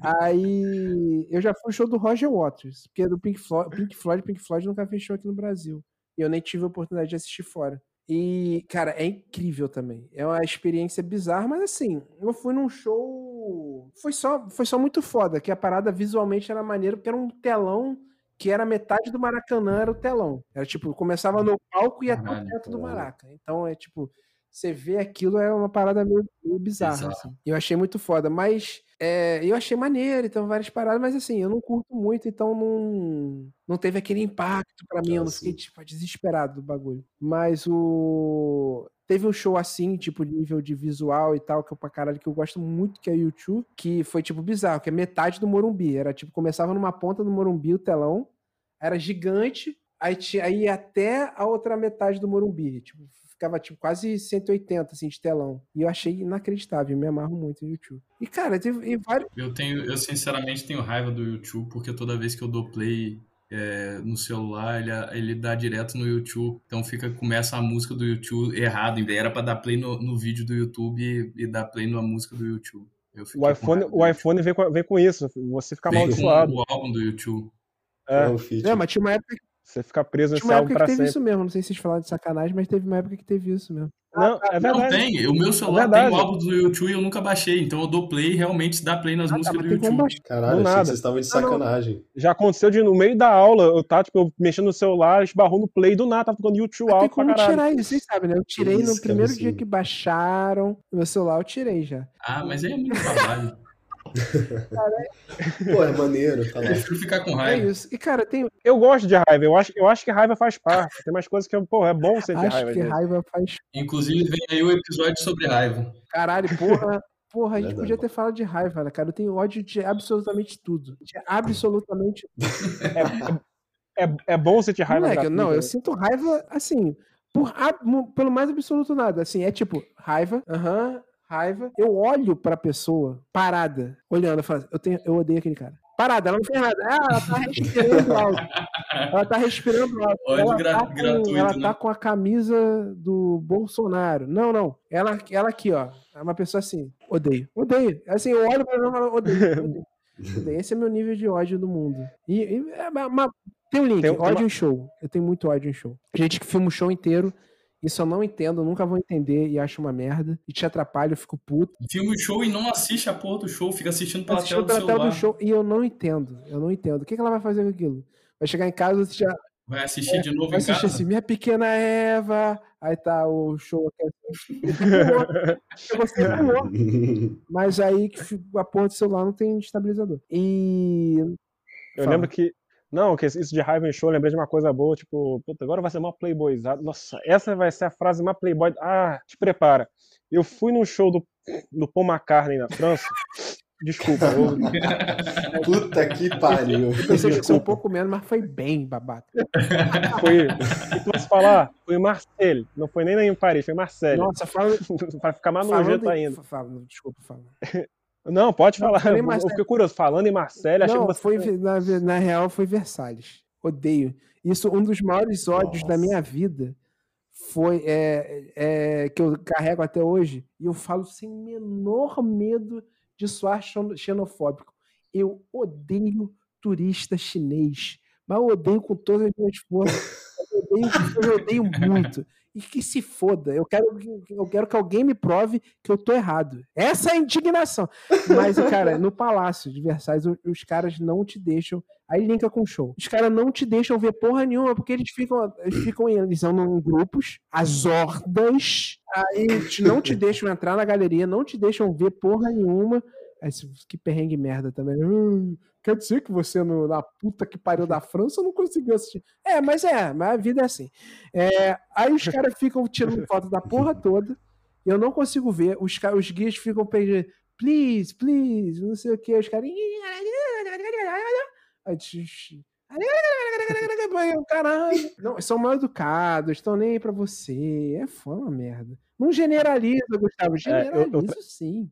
Aí eu já fui no show do Roger Waters, porque do Pink Floyd, Pink Floyd, Pink Floyd nunca fechou aqui no Brasil. E eu nem tive a oportunidade de assistir fora. E, cara, é incrível também. É uma experiência bizarra, mas assim, eu fui num show. Foi só, foi só muito foda, que a parada visualmente era maneiro, porque era um telão que era metade do Maracanã era o telão. Era tipo, começava no palco e ia até perto do Maraca. Então é tipo, você vê aquilo é uma parada meio, meio bizarra. Assim. Eu achei muito foda, mas é, eu achei maneiro, então várias paradas, mas assim, eu não curto muito, então não, não teve aquele impacto para mim, eu não fiquei tipo, desesperado do bagulho. Mas o Teve um show assim, tipo, nível de visual e tal, que eu pra caralho, que eu gosto muito, que é o YouTube, que foi, tipo, bizarro, que é metade do Morumbi. Era, tipo, começava numa ponta do Morumbi, o telão, era gigante, aí, tinha, aí ia até a outra metade do Morumbi. Tipo, ficava, tipo, quase 180, assim, de telão. E eu achei inacreditável, me amarro muito no YouTube. E, cara, teve vários... Eu tenho, eu sinceramente tenho raiva do YouTube, porque toda vez que eu dou play é, no celular, ele, ele dá direto no YouTube. Então fica, começa a música do YouTube errado. Era para dar play no, no vídeo do YouTube e, e dar play na música do YouTube. O iPhone, o iPhone vem com, vem com isso, você fica vem amaldiçoado. Com o álbum do YouTube. É, é, é mas tinha uma época Você fica preso nesse Tinha uma álbum época pra que teve sempre. isso mesmo. Não sei se vocês falaram de sacanagem, mas teve uma época que teve isso mesmo. Não, é Não tem. O meu celular tem verdade. o álbum do YouTube e eu nunca baixei. Então eu dou play e realmente dá play nas Ah, tá, músicas mas do tem YouTube. Caralho, achei que vocês estavam de Ah, não. sacanagem. Já aconteceu de no meio da aula, eu tava, tipo, eu mexendo no celular, esbarrou no play do nada, tava tocando YouTube Tem alto pra como caralho. tirar isso, vocês sabem, né? Eu tirei Isso, no que primeiro dia que baixaram no meu celular, eu tirei já. Ah, mas aí é muito trabalho. Pô, é maneiro, tá Eu prefiro ficar com É raiva. isso. E, cara, tem. Eu gosto de raiva, eu acho, eu acho que raiva faz parte. Tem mais coisas que, pô, é bom sentir Acho raiva. que gente. raiva faz. Inclusive, vem aí o episódio sobre raiva. Caralho, porra. Porra, a gente Verdade. podia ter falado de raiva, né, cara? Eu tenho ódio de absolutamente tudo. De absolutamente É, é bom sentir raiva Moleque, não, eu sinto raiva, assim, por, pelo mais absoluto nada. Assim, é tipo, raiva, aham, raiva. Eu olho pra pessoa parada, olhando, eu falo, eu, tenho, eu odeio aquele cara. Parada, ela não fez nada. Ah, ela tá respirando alto. Ela tá respirando alto. Ela, gra- tá com, gratuito, ela né? tá com a camisa do Bolsonaro. Não, não. Ela, ela aqui, ó. É uma pessoa assim, odeio. Odeio. Assim, eu olho pra ela e falo, odeio. odeio. odeio. Esse é meu nível de ódio do mundo. E, e é uma- uma- tem um link, Tem uma- ódio em show. Eu tenho muito ódio em show. Gente que filma o show inteiro. Isso eu não entendo, eu nunca vou entender e acho uma merda. E te atrapalha, eu fico puto. Filma o show e não assiste a porra do show, fica assistindo pela Assistindo tela do pela tela celular. do show e eu não entendo. Eu não entendo. O que, que ela vai fazer com aquilo? Vai chegar em casa e já Vai assistir de novo vai em assistir casa? assim, minha pequena Eva. Aí tá o show aqui. Você pulou. Mas aí a porra do celular não tem estabilizador. E. Eu Fala. lembro que. Não, que isso de raiva em show, lembrei de uma coisa boa, tipo, puta, agora vai ser uma playboyzada. Nossa, essa vai ser a frase mais playboy. Ah, te prepara. Eu fui num show do, do Paul McCartney na França. Desculpa, eu, Puta que pariu. Eu pensei que ser um pouco menos, mas foi bem, babaca. foi. E posso falar? Foi Marseille. Não foi nem em Paris, foi Marseille. Nossa, fala. Vai ficar mais nojento ainda. Fala, desculpa, fala. Não, pode Não, falar. eu Marseille. fiquei curioso. Falando em Marseille, achei Não, que você. foi, na, na real foi Versalhes. Odeio. Isso, um dos maiores ódios da minha vida foi é, é, que eu carrego até hoje, e eu falo sem menor medo de soar xeno- xenofóbico. Eu odeio turista chinês, mas eu odeio com todas as minhas forças. Eu odeio, eu odeio muito. E que se foda. Eu quero, que- eu quero que alguém me prove que eu tô errado. Essa é a indignação. Mas, cara, no Palácio de Versalhes, o- os caras não te deixam. Aí linka com o show. Os caras não te deixam ver porra nenhuma, porque eles ficam, eles ficam eles são em grupos, as hordas. Aí não te deixam entrar na galeria, não te deixam ver porra nenhuma. Aí, se- que perrengue merda também. Hum, quer dizer que você, no- na puta que pariu da França, não conseguiu assistir. É, mas é, mas a vida é assim. É, aí os caras ficam tirando foto da porra toda. e Eu não consigo ver. Os, os guias ficam pedindo, please, please, não sei o que. Os caras. Caralho. Não, são mal educados, estão nem aí pra você. É uma merda. Não generaliza, Gustavo. É, eu- eu- Generaliza sim.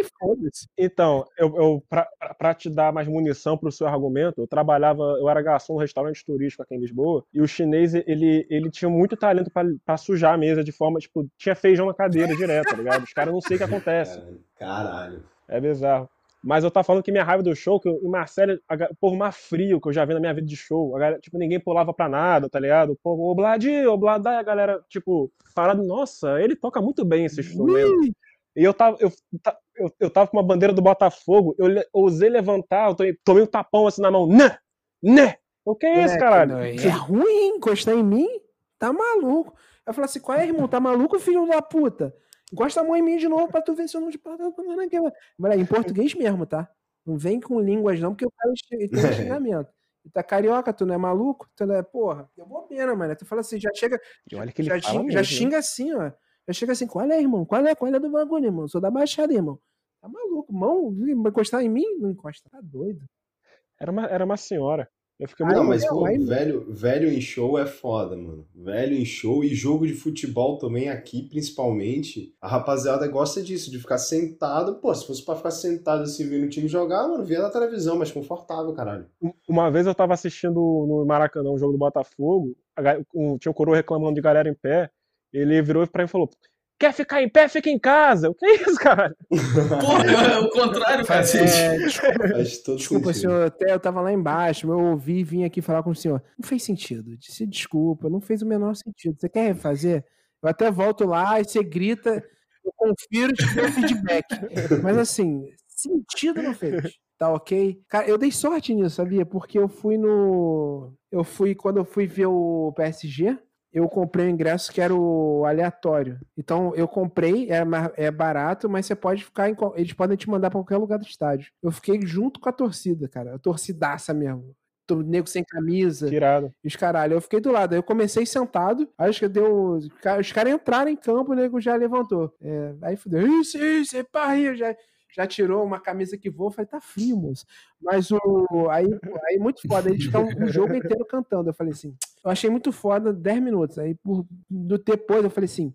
E foda-se. Então, eu, eu pra, te dar mais munição pro seu argumento, eu trabalhava, eu era garçom no restaurante turístico aqui em Lisboa, e o chinês, ele, ele tinha muito talento pra, pra sujar a mesa de forma, tipo, tinha feijão na cadeira direto, tá ligado? Os caras não sei o que acontece. Caralho. É bizarro. Mas eu tava falando que minha raiva do show, que eu, em Marcelo, a ga- o povo mais frio que eu já vi na minha vida de show. A galera, tipo, ninguém pulava pra nada, tá ligado? O povo, obladi, oblada, a galera, tipo, parado, nossa, ele toca muito bem esse instrumento. E eu tava, eu, eu, eu tava com uma bandeira do Botafogo, eu ousei levantar, eu tomei, um tapão assim na mão, né? Né? O que é isso, caralho? não, É ruim encostar em mim? Tá maluco. Eu falei assim: qual é, irmão? Tá maluco, filho da puta? Encosta a mão em mim de novo pra tu ver se eu não te pago. Moleque, em português mesmo, tá? Não vem com línguas, não, porque o cara tem xingamento. Tu tá carioca, tu não é maluco? Tu não é, porra, deu bobeira, mano. Tu fala assim, já chega, E olha que ele já, xinga, mesmo, já xinga assim, ó. Já chega assim, qual é, irmão? Qual é? Qual é do bagulho, irmão? Sou da Baixada, irmão. Tá maluco? Mão, encostar em mim? Não encosta. Tá doido. Era uma, era uma senhora. Eu fiquei Aí muito Não, mas pô, aí velho, velho em show é foda, mano. Velho em show e jogo de futebol também aqui, principalmente. A rapaziada gosta disso, de ficar sentado. Pô, se fosse pra ficar sentado assim vendo o time jogar, mano, via na televisão, mais confortável, caralho. Uma vez eu tava assistindo no Maracanã um jogo do Botafogo, um- tinha um coroa reclamando de galera em pé, ele virou pra mim e falou: quer ficar em pé, fica em casa. O que é isso, cara? Porra, é o contrário, cara. É, desculpa, Faz todo desculpa sentido. senhor, até eu tava lá embaixo, eu ouvi e vim aqui falar com o senhor. Não fez sentido. Disse desculpa, não fez o menor sentido. Você quer refazer? Eu até volto lá e você grita, eu confiro e te dou feedback. Mas assim, sentido não fez. Tá ok? Cara, eu dei sorte nisso, sabia? Porque eu fui no. Eu fui, quando eu fui ver o PSG, eu comprei um ingresso que era o aleatório. Então eu comprei, é, é barato, mas você pode ficar em. Eles podem te mandar pra qualquer lugar do estádio. Eu fiquei junto com a torcida, cara. A torcidaça mesmo. O nego sem camisa. Tirado. Os caralho, eu fiquei do lado. Aí eu comecei sentado, acho que deu. Os ca- os caras entraram em campo, o nego já levantou. É, aí fudeu. Isso, isso, é já, já tirou uma camisa que voa. Falei, tá frio, moço. Mas o. Aí, aí muito foda. Eles ficam o jogo inteiro cantando. Eu falei assim. Eu achei muito foda 10 minutos. Aí por, do depois eu falei assim.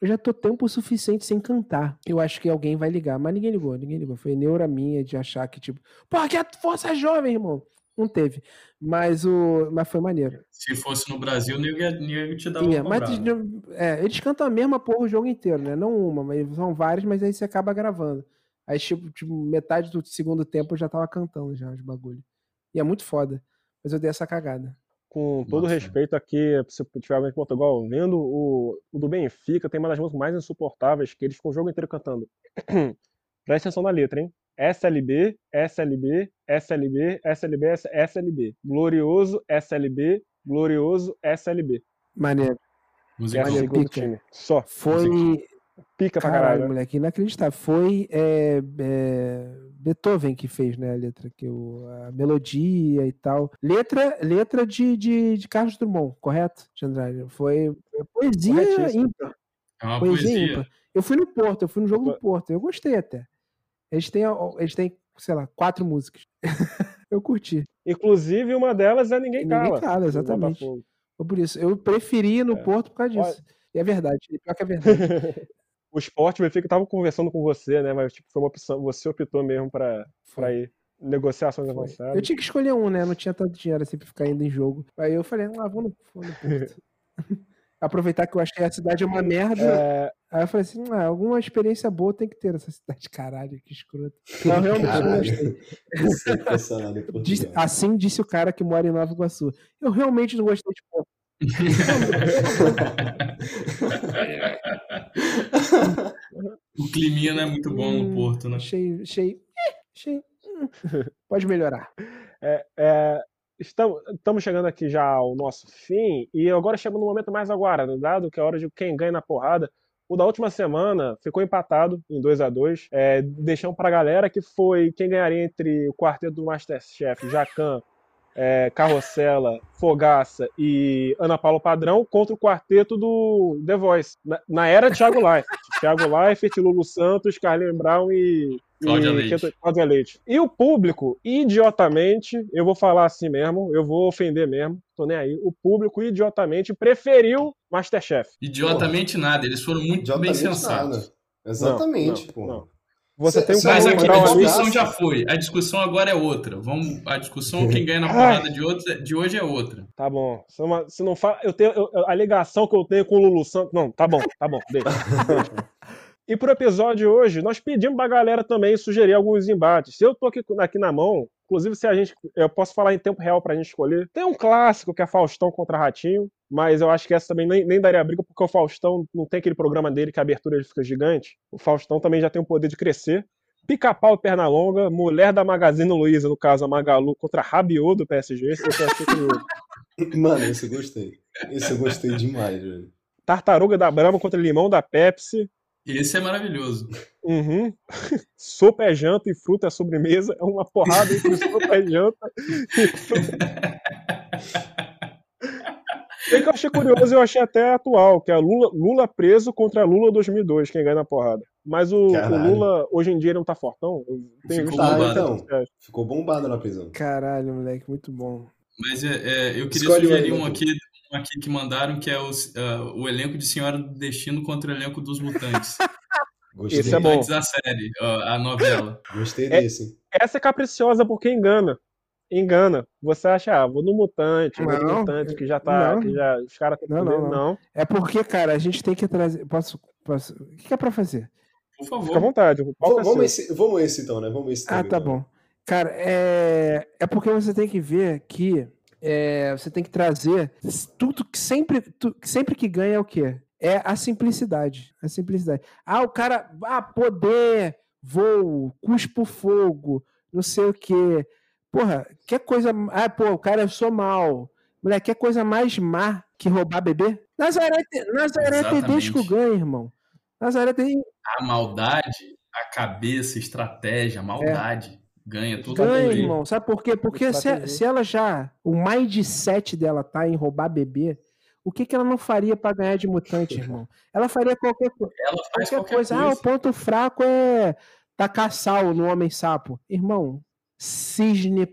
Eu já tô tempo suficiente sem cantar. Eu acho que alguém vai ligar. Mas ninguém ligou, ninguém ligou. Foi neura minha de achar que, tipo, pô, que é força jovem, irmão. Não teve. Mas o. Mas foi maneiro. Se fosse no Brasil, nem ia, te dar uma mas é, eles cantam a mesma porra o jogo inteiro, né? Não uma, mas são várias, mas aí você acaba gravando. Aí, tipo, tipo, metade do segundo tempo eu já tava cantando já os bagulho. E é muito foda. Mas eu dei essa cagada. Com todo Nossa. respeito aqui, se tiver alguém de Portugal vendo, o, o do Benfica tem uma das músicas mais insuportáveis que eles ficam o jogo inteiro cantando. Presta atenção na letra, hein? SLB, SLB, SLB, SLB, SLB. Glorioso, SLB, glorioso, SLB. Maneiro. Que é a Musical. Maneiro, sigla do pica. time. Só. Foi. Pica pra Caralho, caralho. moleque, inacreditável. Foi é, é, Beethoven que fez, né, a letra, que o, a melodia e tal. Letra, letra de, de, de Carlos Drummond, correto, Chandrade? Foi é poesia ímpar. É uma Poesia, poesia. ímpar. Eu fui no Porto, eu fui no jogo do Porto, eu gostei até. Eles têm, eles têm sei lá, quatro músicas. eu curti. Inclusive, uma delas é Ninguém Ninguém Cala. Cala, do exatamente. Foi por isso. Eu preferi ir no É. Porto por causa Olha- disso. E é verdade, pior que é verdade. o esporte, o Benfica tava conversando com você, né? Mas tipo, foi uma opção, você optou mesmo pra, pra ir. Negociações avançadas. Eu tinha que escolher um, né? Não tinha tanto dinheiro assim pra ficar indo em jogo. Aí eu falei, ah, vou no, vou no Porto. Aproveitar que eu que a cidade é uma merda. É, Aí eu falei assim, ah, alguma experiência boa tem que ter nessa cidade. Caralho, que escroto. Não, realmente não gostei. Disse- assim disse o cara que mora em Nova Iguaçu. Eu realmente não gostei de Porto. O climinha não é muito bom no Porto, né? Achei, achei, eh, achei. hum, Pode melhorar. é, estamos, estamos chegando aqui já ao nosso fim, e agora chegamos no momento mais aguardado, que é a hora de quem ganha na porrada. O da última semana ficou empatado em 2 a 2 é, Deixamos pra galera que foi quem ganharia entre o quarteto do Masterchef, Jacan, é, Carrossela, Fogaça e Ana Paula Padrão contra o quarteto do The Voice. Na, na era Thiago Leifert. Thiago Leifert, Lulu Santos, Carlinhos Brown e, Cláudia e Leite. Cláudia Leite. E o público, idiotamente, eu vou falar assim mesmo, eu vou ofender mesmo, tô nem aí. O público, idiotamente, preferiu Masterchef. Idiotamente nada, eles foram muito bem sensatos. nada. Exatamente, Não, pô. não. Você Cê- tem um Mas aqui, a ali. discussão já foi. A discussão agora é outra. Vamos, a discussão, quem ganha na porrada de, outra, de hoje é outra. Tá bom. Se não, se não fala, eu tenho eu- eu- a ligação que eu tenho com o Lulu Santos. Não, tá bom, tá bom, deixa. e pro episódio de hoje, nós pedimos pra galera também sugerir alguns embates. Se eu tô aqui, aqui na mão, inclusive se a gente. Eu posso falar em tempo real pra gente escolher. Tem um clássico que é Faustão contra Ratinho, mas eu acho que essa também nem, nem daria briga, porque o Faustão não tem aquele programa dele que a abertura ele fica gigante. O Faustão também já tem o poder de crescer. Pica-pau e perna longa, mulher da Magazine Luiza, no caso a Magalu, contra Rabiot do PSG. Esse eu achei curioso. Mano, esse eu gostei. Esse eu gostei demais, velho. Tartaruga da Brahma contra limão da Pepsi. Esse é maravilhoso. Uhum. sopa é janta e fruta é sobremesa. É uma porrada entre sopa é janta e fruta. Tem que eu achei curioso e eu achei até atual, que é Lula, Lula preso contra Lula 2002, quem ganha na porrada. Mas o, o. Lula, hoje em dia, ele não tá fortão. Ficou bombado. então. Ficou bombado na prisão. Caralho, moleque, muito bom. Mas é, é, eu queria Escolhe sugerir um aqui, um aqui que mandaram, que é o, ah, o elenco de Senhora do Destino contra o elenco dos Mutantes. Gostei. Esse é bom. Mutantes a série, ah, a novela. Gostei É- desse. hein? Essa é capriciosa porque engana. engana. Você acha, ah, vou no mutante, vou no Não, mutante que já tá, não. que já os caras têm Não, poder. não, Não, É porque, cara, a gente tem que trazer. Posso. posso... O que é pra fazer? Por fica à favor. vontade. É Vamos, vamos, seu. esse, vamos esse então, né? Vamos esse Ah, também, tá né? bom. Cara, é, é porque você tem que ver que é, você tem que trazer tudo que sempre, tu- que sempre que ganha é o quê? É a simplicidade. A simplicidade. Ah, o cara, ah, poder, voo, cuspo fogo, não sei o quê. Porra, que coisa. Ah, pô, o cara é só mal. Moleque, que coisa mais má que roubar bebê? Nazaré, Nazaré Tedesco ganha, irmão. Nazaré tem, A maldade, a cabeça, estratégia, a maldade ganha tudo. Ganha, ali. irmão. Sabe por quê? Porque se, se ela já. O mindset dela tá em roubar bebê, o que, que ela não faria pra ganhar de mutante, irmão? Ela faria qualquer, Ela faz qualquer, qualquer coisa. coisa. Ah, o ponto fraco é tacar sal no Homem-Sapo. Irmão, cisne,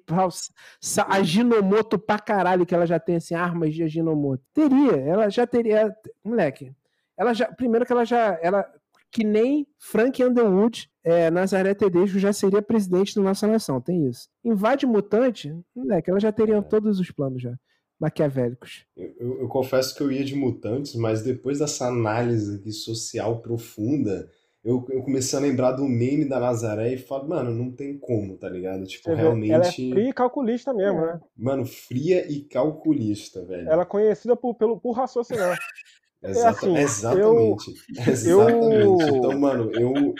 aginomoto pra caralho, que ela já tem assim, armas de aginomoto. Teria, ela já teria. Moleque, ela já. Primeiro que ela já. Ela, que nem Frank Underwood, é, Nazaré Tedesco já seria presidente da nossa nação, tem isso. Invade mutante, moleque, ela já teria todos os planos já. Maquiavélicos. Eu, eu- eu confesso que eu ia de mutantes, mas depois dessa análise aqui social profunda, eu, eu comecei a lembrar do meme da Nazaré e falo, mano, não tem como, tá ligado? Tipo, Você vê, Ela é realmente, fria e calculista mesmo, né? mano, fria e calculista, velho. Ela é conhecida por, pelo, por raciocinar. Exata- assim, exatamente. Exatamente. Então, mano, eu,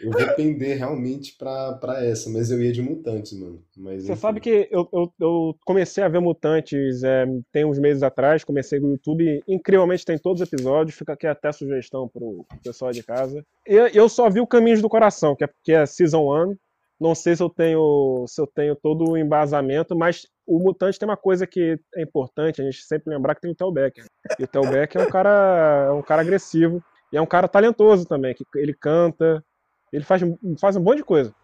eu vou pender realmente pra, pra essa, mas eu ia de mutantes, mano. Mas, Você enfim. sabe que eu, eu, eu comecei a ver Mutantes é, tem uns meses atrás, comecei no YouTube, incrivelmente tem todos os episódios, fica aqui até sugestão pro pessoal de casa. E eu só vi o Caminhos do Coração, que é, que é Season 1. Não sei se eu tenho se eu tenho todo o embasamento, mas o Mutante tem uma coisa que é importante, a gente sempre lembrar que tem o Tel Becker. E o Tel Becker é um cara, é um cara agressivo e é um cara talentoso também, que ele canta, ele faz, faz um monte de coisa.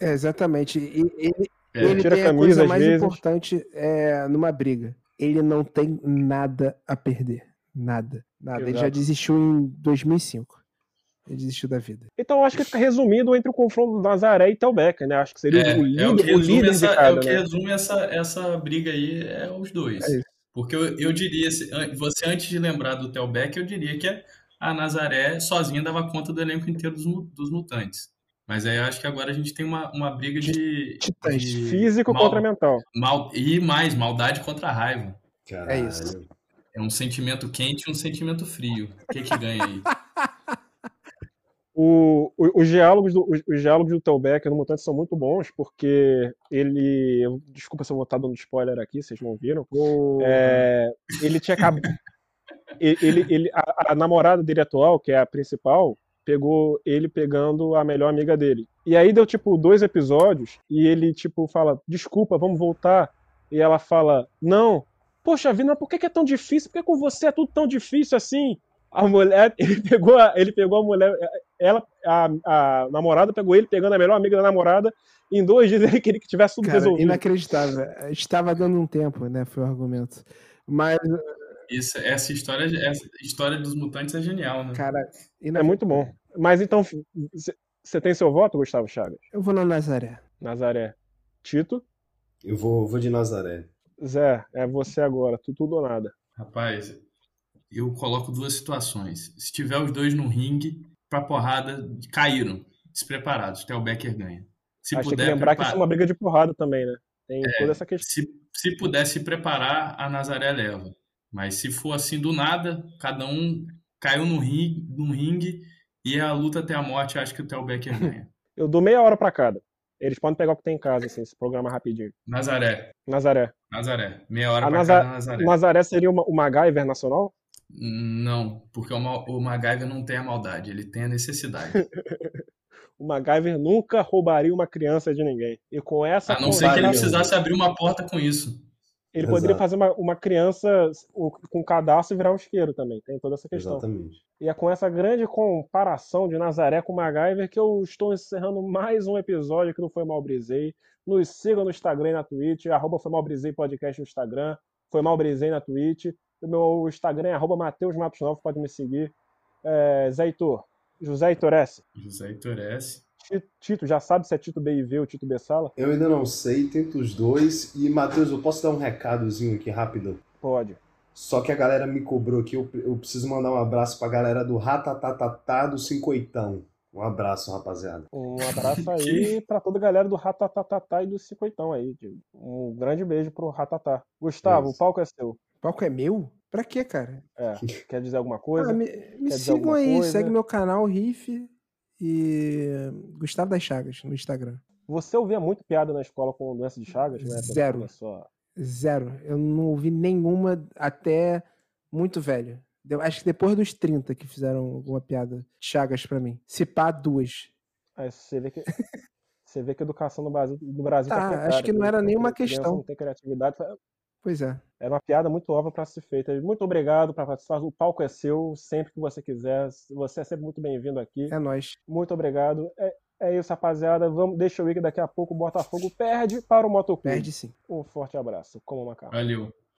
É, exatamente. E ele, É, ele tira tem a camisa coisa mais vezes. importante é, numa briga. Ele não tem nada a perder. Nada. Nada. Ele já Exato. desistiu em 2005. Ele desistiu da vida. Então eu acho que fica resumido entre o confronto do Nazaré e Tel Becker, né? Acho que seria É, o líder, é o que o líder essa, de é cada, o que né? resume essa, essa briga aí, é os dois. É. Porque eu, eu diria, você antes de lembrar do Theo Beck, eu diria que a Nazaré sozinha dava conta do elenco inteiro dos, dos mutantes. Mas aí eu acho que agora a gente tem uma, uma briga de, Titãs. de Físico mal- contra mental. mal, e mais, maldade contra a raiva. Caralho. É isso. É um sentimento quente e um sentimento frio. O que que ganha aí? O, o- os, diálogos do, os, os diálogos do Tel Becker no Mutante são muito bons, porque ele. Desculpa se eu vou estar dando spoiler aqui, vocês não viram. É, ele tinha acabado. ele, ele, a, a namorada dele atual, que é a principal, pegou ele pegando a melhor amiga dele. E aí deu, tipo, dois episódios, e ele, tipo, fala, desculpa, vamos voltar. E ela fala, não, poxa vida, por que que é tão difícil? Por que com você é tudo tão difícil assim? A mulher, ele pegou a, ele pegou a mulher, ela, a, a namorada pegou ele pegando a melhor amiga da namorada, e em dois dias ele queria que tivesse tudo Cara, resolvido. inacreditável. Estava dando um tempo, né? Foi o argumento. Mas, Isso, essa história, essa história dos mutantes é genial, né? cara, É muito bom. Mas então, você tem seu voto, Gustavo Chagas? Eu vou no Nazaré. Nazaré. Tito? Eu vou, vou de Nazaré. Zé, é você agora, tu, tudo ou nada. Rapaz, eu coloco duas situações. Se tiver os dois no ringue, pra porrada, caíram, despreparados. Theo Becker ganha. Se Acho tem que puder lembrar que isso é uma briga de porrada também, né? Tem É. toda essa questão. se, se puder se preparar, a Nazaré leva. Mas se for assim do nada, cada um caiu no ringue, no ringue e a luta até a morte, acho que o Theo Becker ganha. Eu dou meia hora pra cada. Eles podem pegar o que tem em casa, assim, esse programa rapidinho. Nazaré, Nazaré. Nazaré. Meia hora A pra Naza- cada Nazaré. Nazaré seria uma, o MacGyver nacional? Não, porque o, Ma- o MacGyver não tem a maldade, ele tem a necessidade. O MacGyver nunca roubaria uma criança de ninguém. E com essa A não ser que ele precisasse abrir uma porta com isso. ele poderia Exato. fazer uma, uma criança com cadastro e virar um isqueiro também. Tem toda essa questão. Exatamente. E é com essa grande comparação de Nazaré com MacGyver que eu estou encerrando mais um episódio aqui do Foi Mal Brisei. Nos sigam no Instagram e na Twitch, arroba Foi Mal Brisei Podcast no Instagram, Foi Mal Brisei na Twitch. O meu Instagram é arroba Mateus Matos Novos, pode me seguir. É, Zé Heitor, José Heitor S. José Itoresse. Tito, já sabe se é Tito BIV ou Tito B Sala? Eu ainda não sei, tento os dois. E, Matheus, eu posso dar um recadozinho aqui rápido? Pode. Só que a galera me cobrou aqui, eu, eu preciso mandar um abraço pra galera do Ratatatá do Cincoitão. Um abraço, rapaziada. Um abraço aí pra toda a galera do Ratatatá e do Cincoitão aí. Um grande beijo pro Ratatá. Gustavo, Isso. o palco é seu. Palco é meu? Pra quê, cara? É, quer dizer alguma coisa? Ah, me, me sigam aí, coisa? segue meu canal, Riff e Gustavo das Chagas no Instagram. Você ouvia muito piada na escola com doença de Chagas? Né? Zero. Zero. Eu não ouvi nenhuma até muito velho. Acho que depois dos 30 que fizeram alguma piada de Chagas pra mim. Se pá, duas. Aí você vê que. você vê que a educação no Brasil, no Brasil tá, tá acho que não era nenhuma questão. Não tem criatividade. Pois é. Era uma piada muito óbvia para ser feita. Muito obrigado para participar. O palco é seu, sempre que você quiser. Você é sempre muito bem-vindo aqui. É nós. Muito obrigado. É, é isso, rapaziada. Vamos, deixa eu ir que daqui a pouco o Botafogo perde para o Motoclube. Perde sim. Um forte abraço. Como uma Valeu.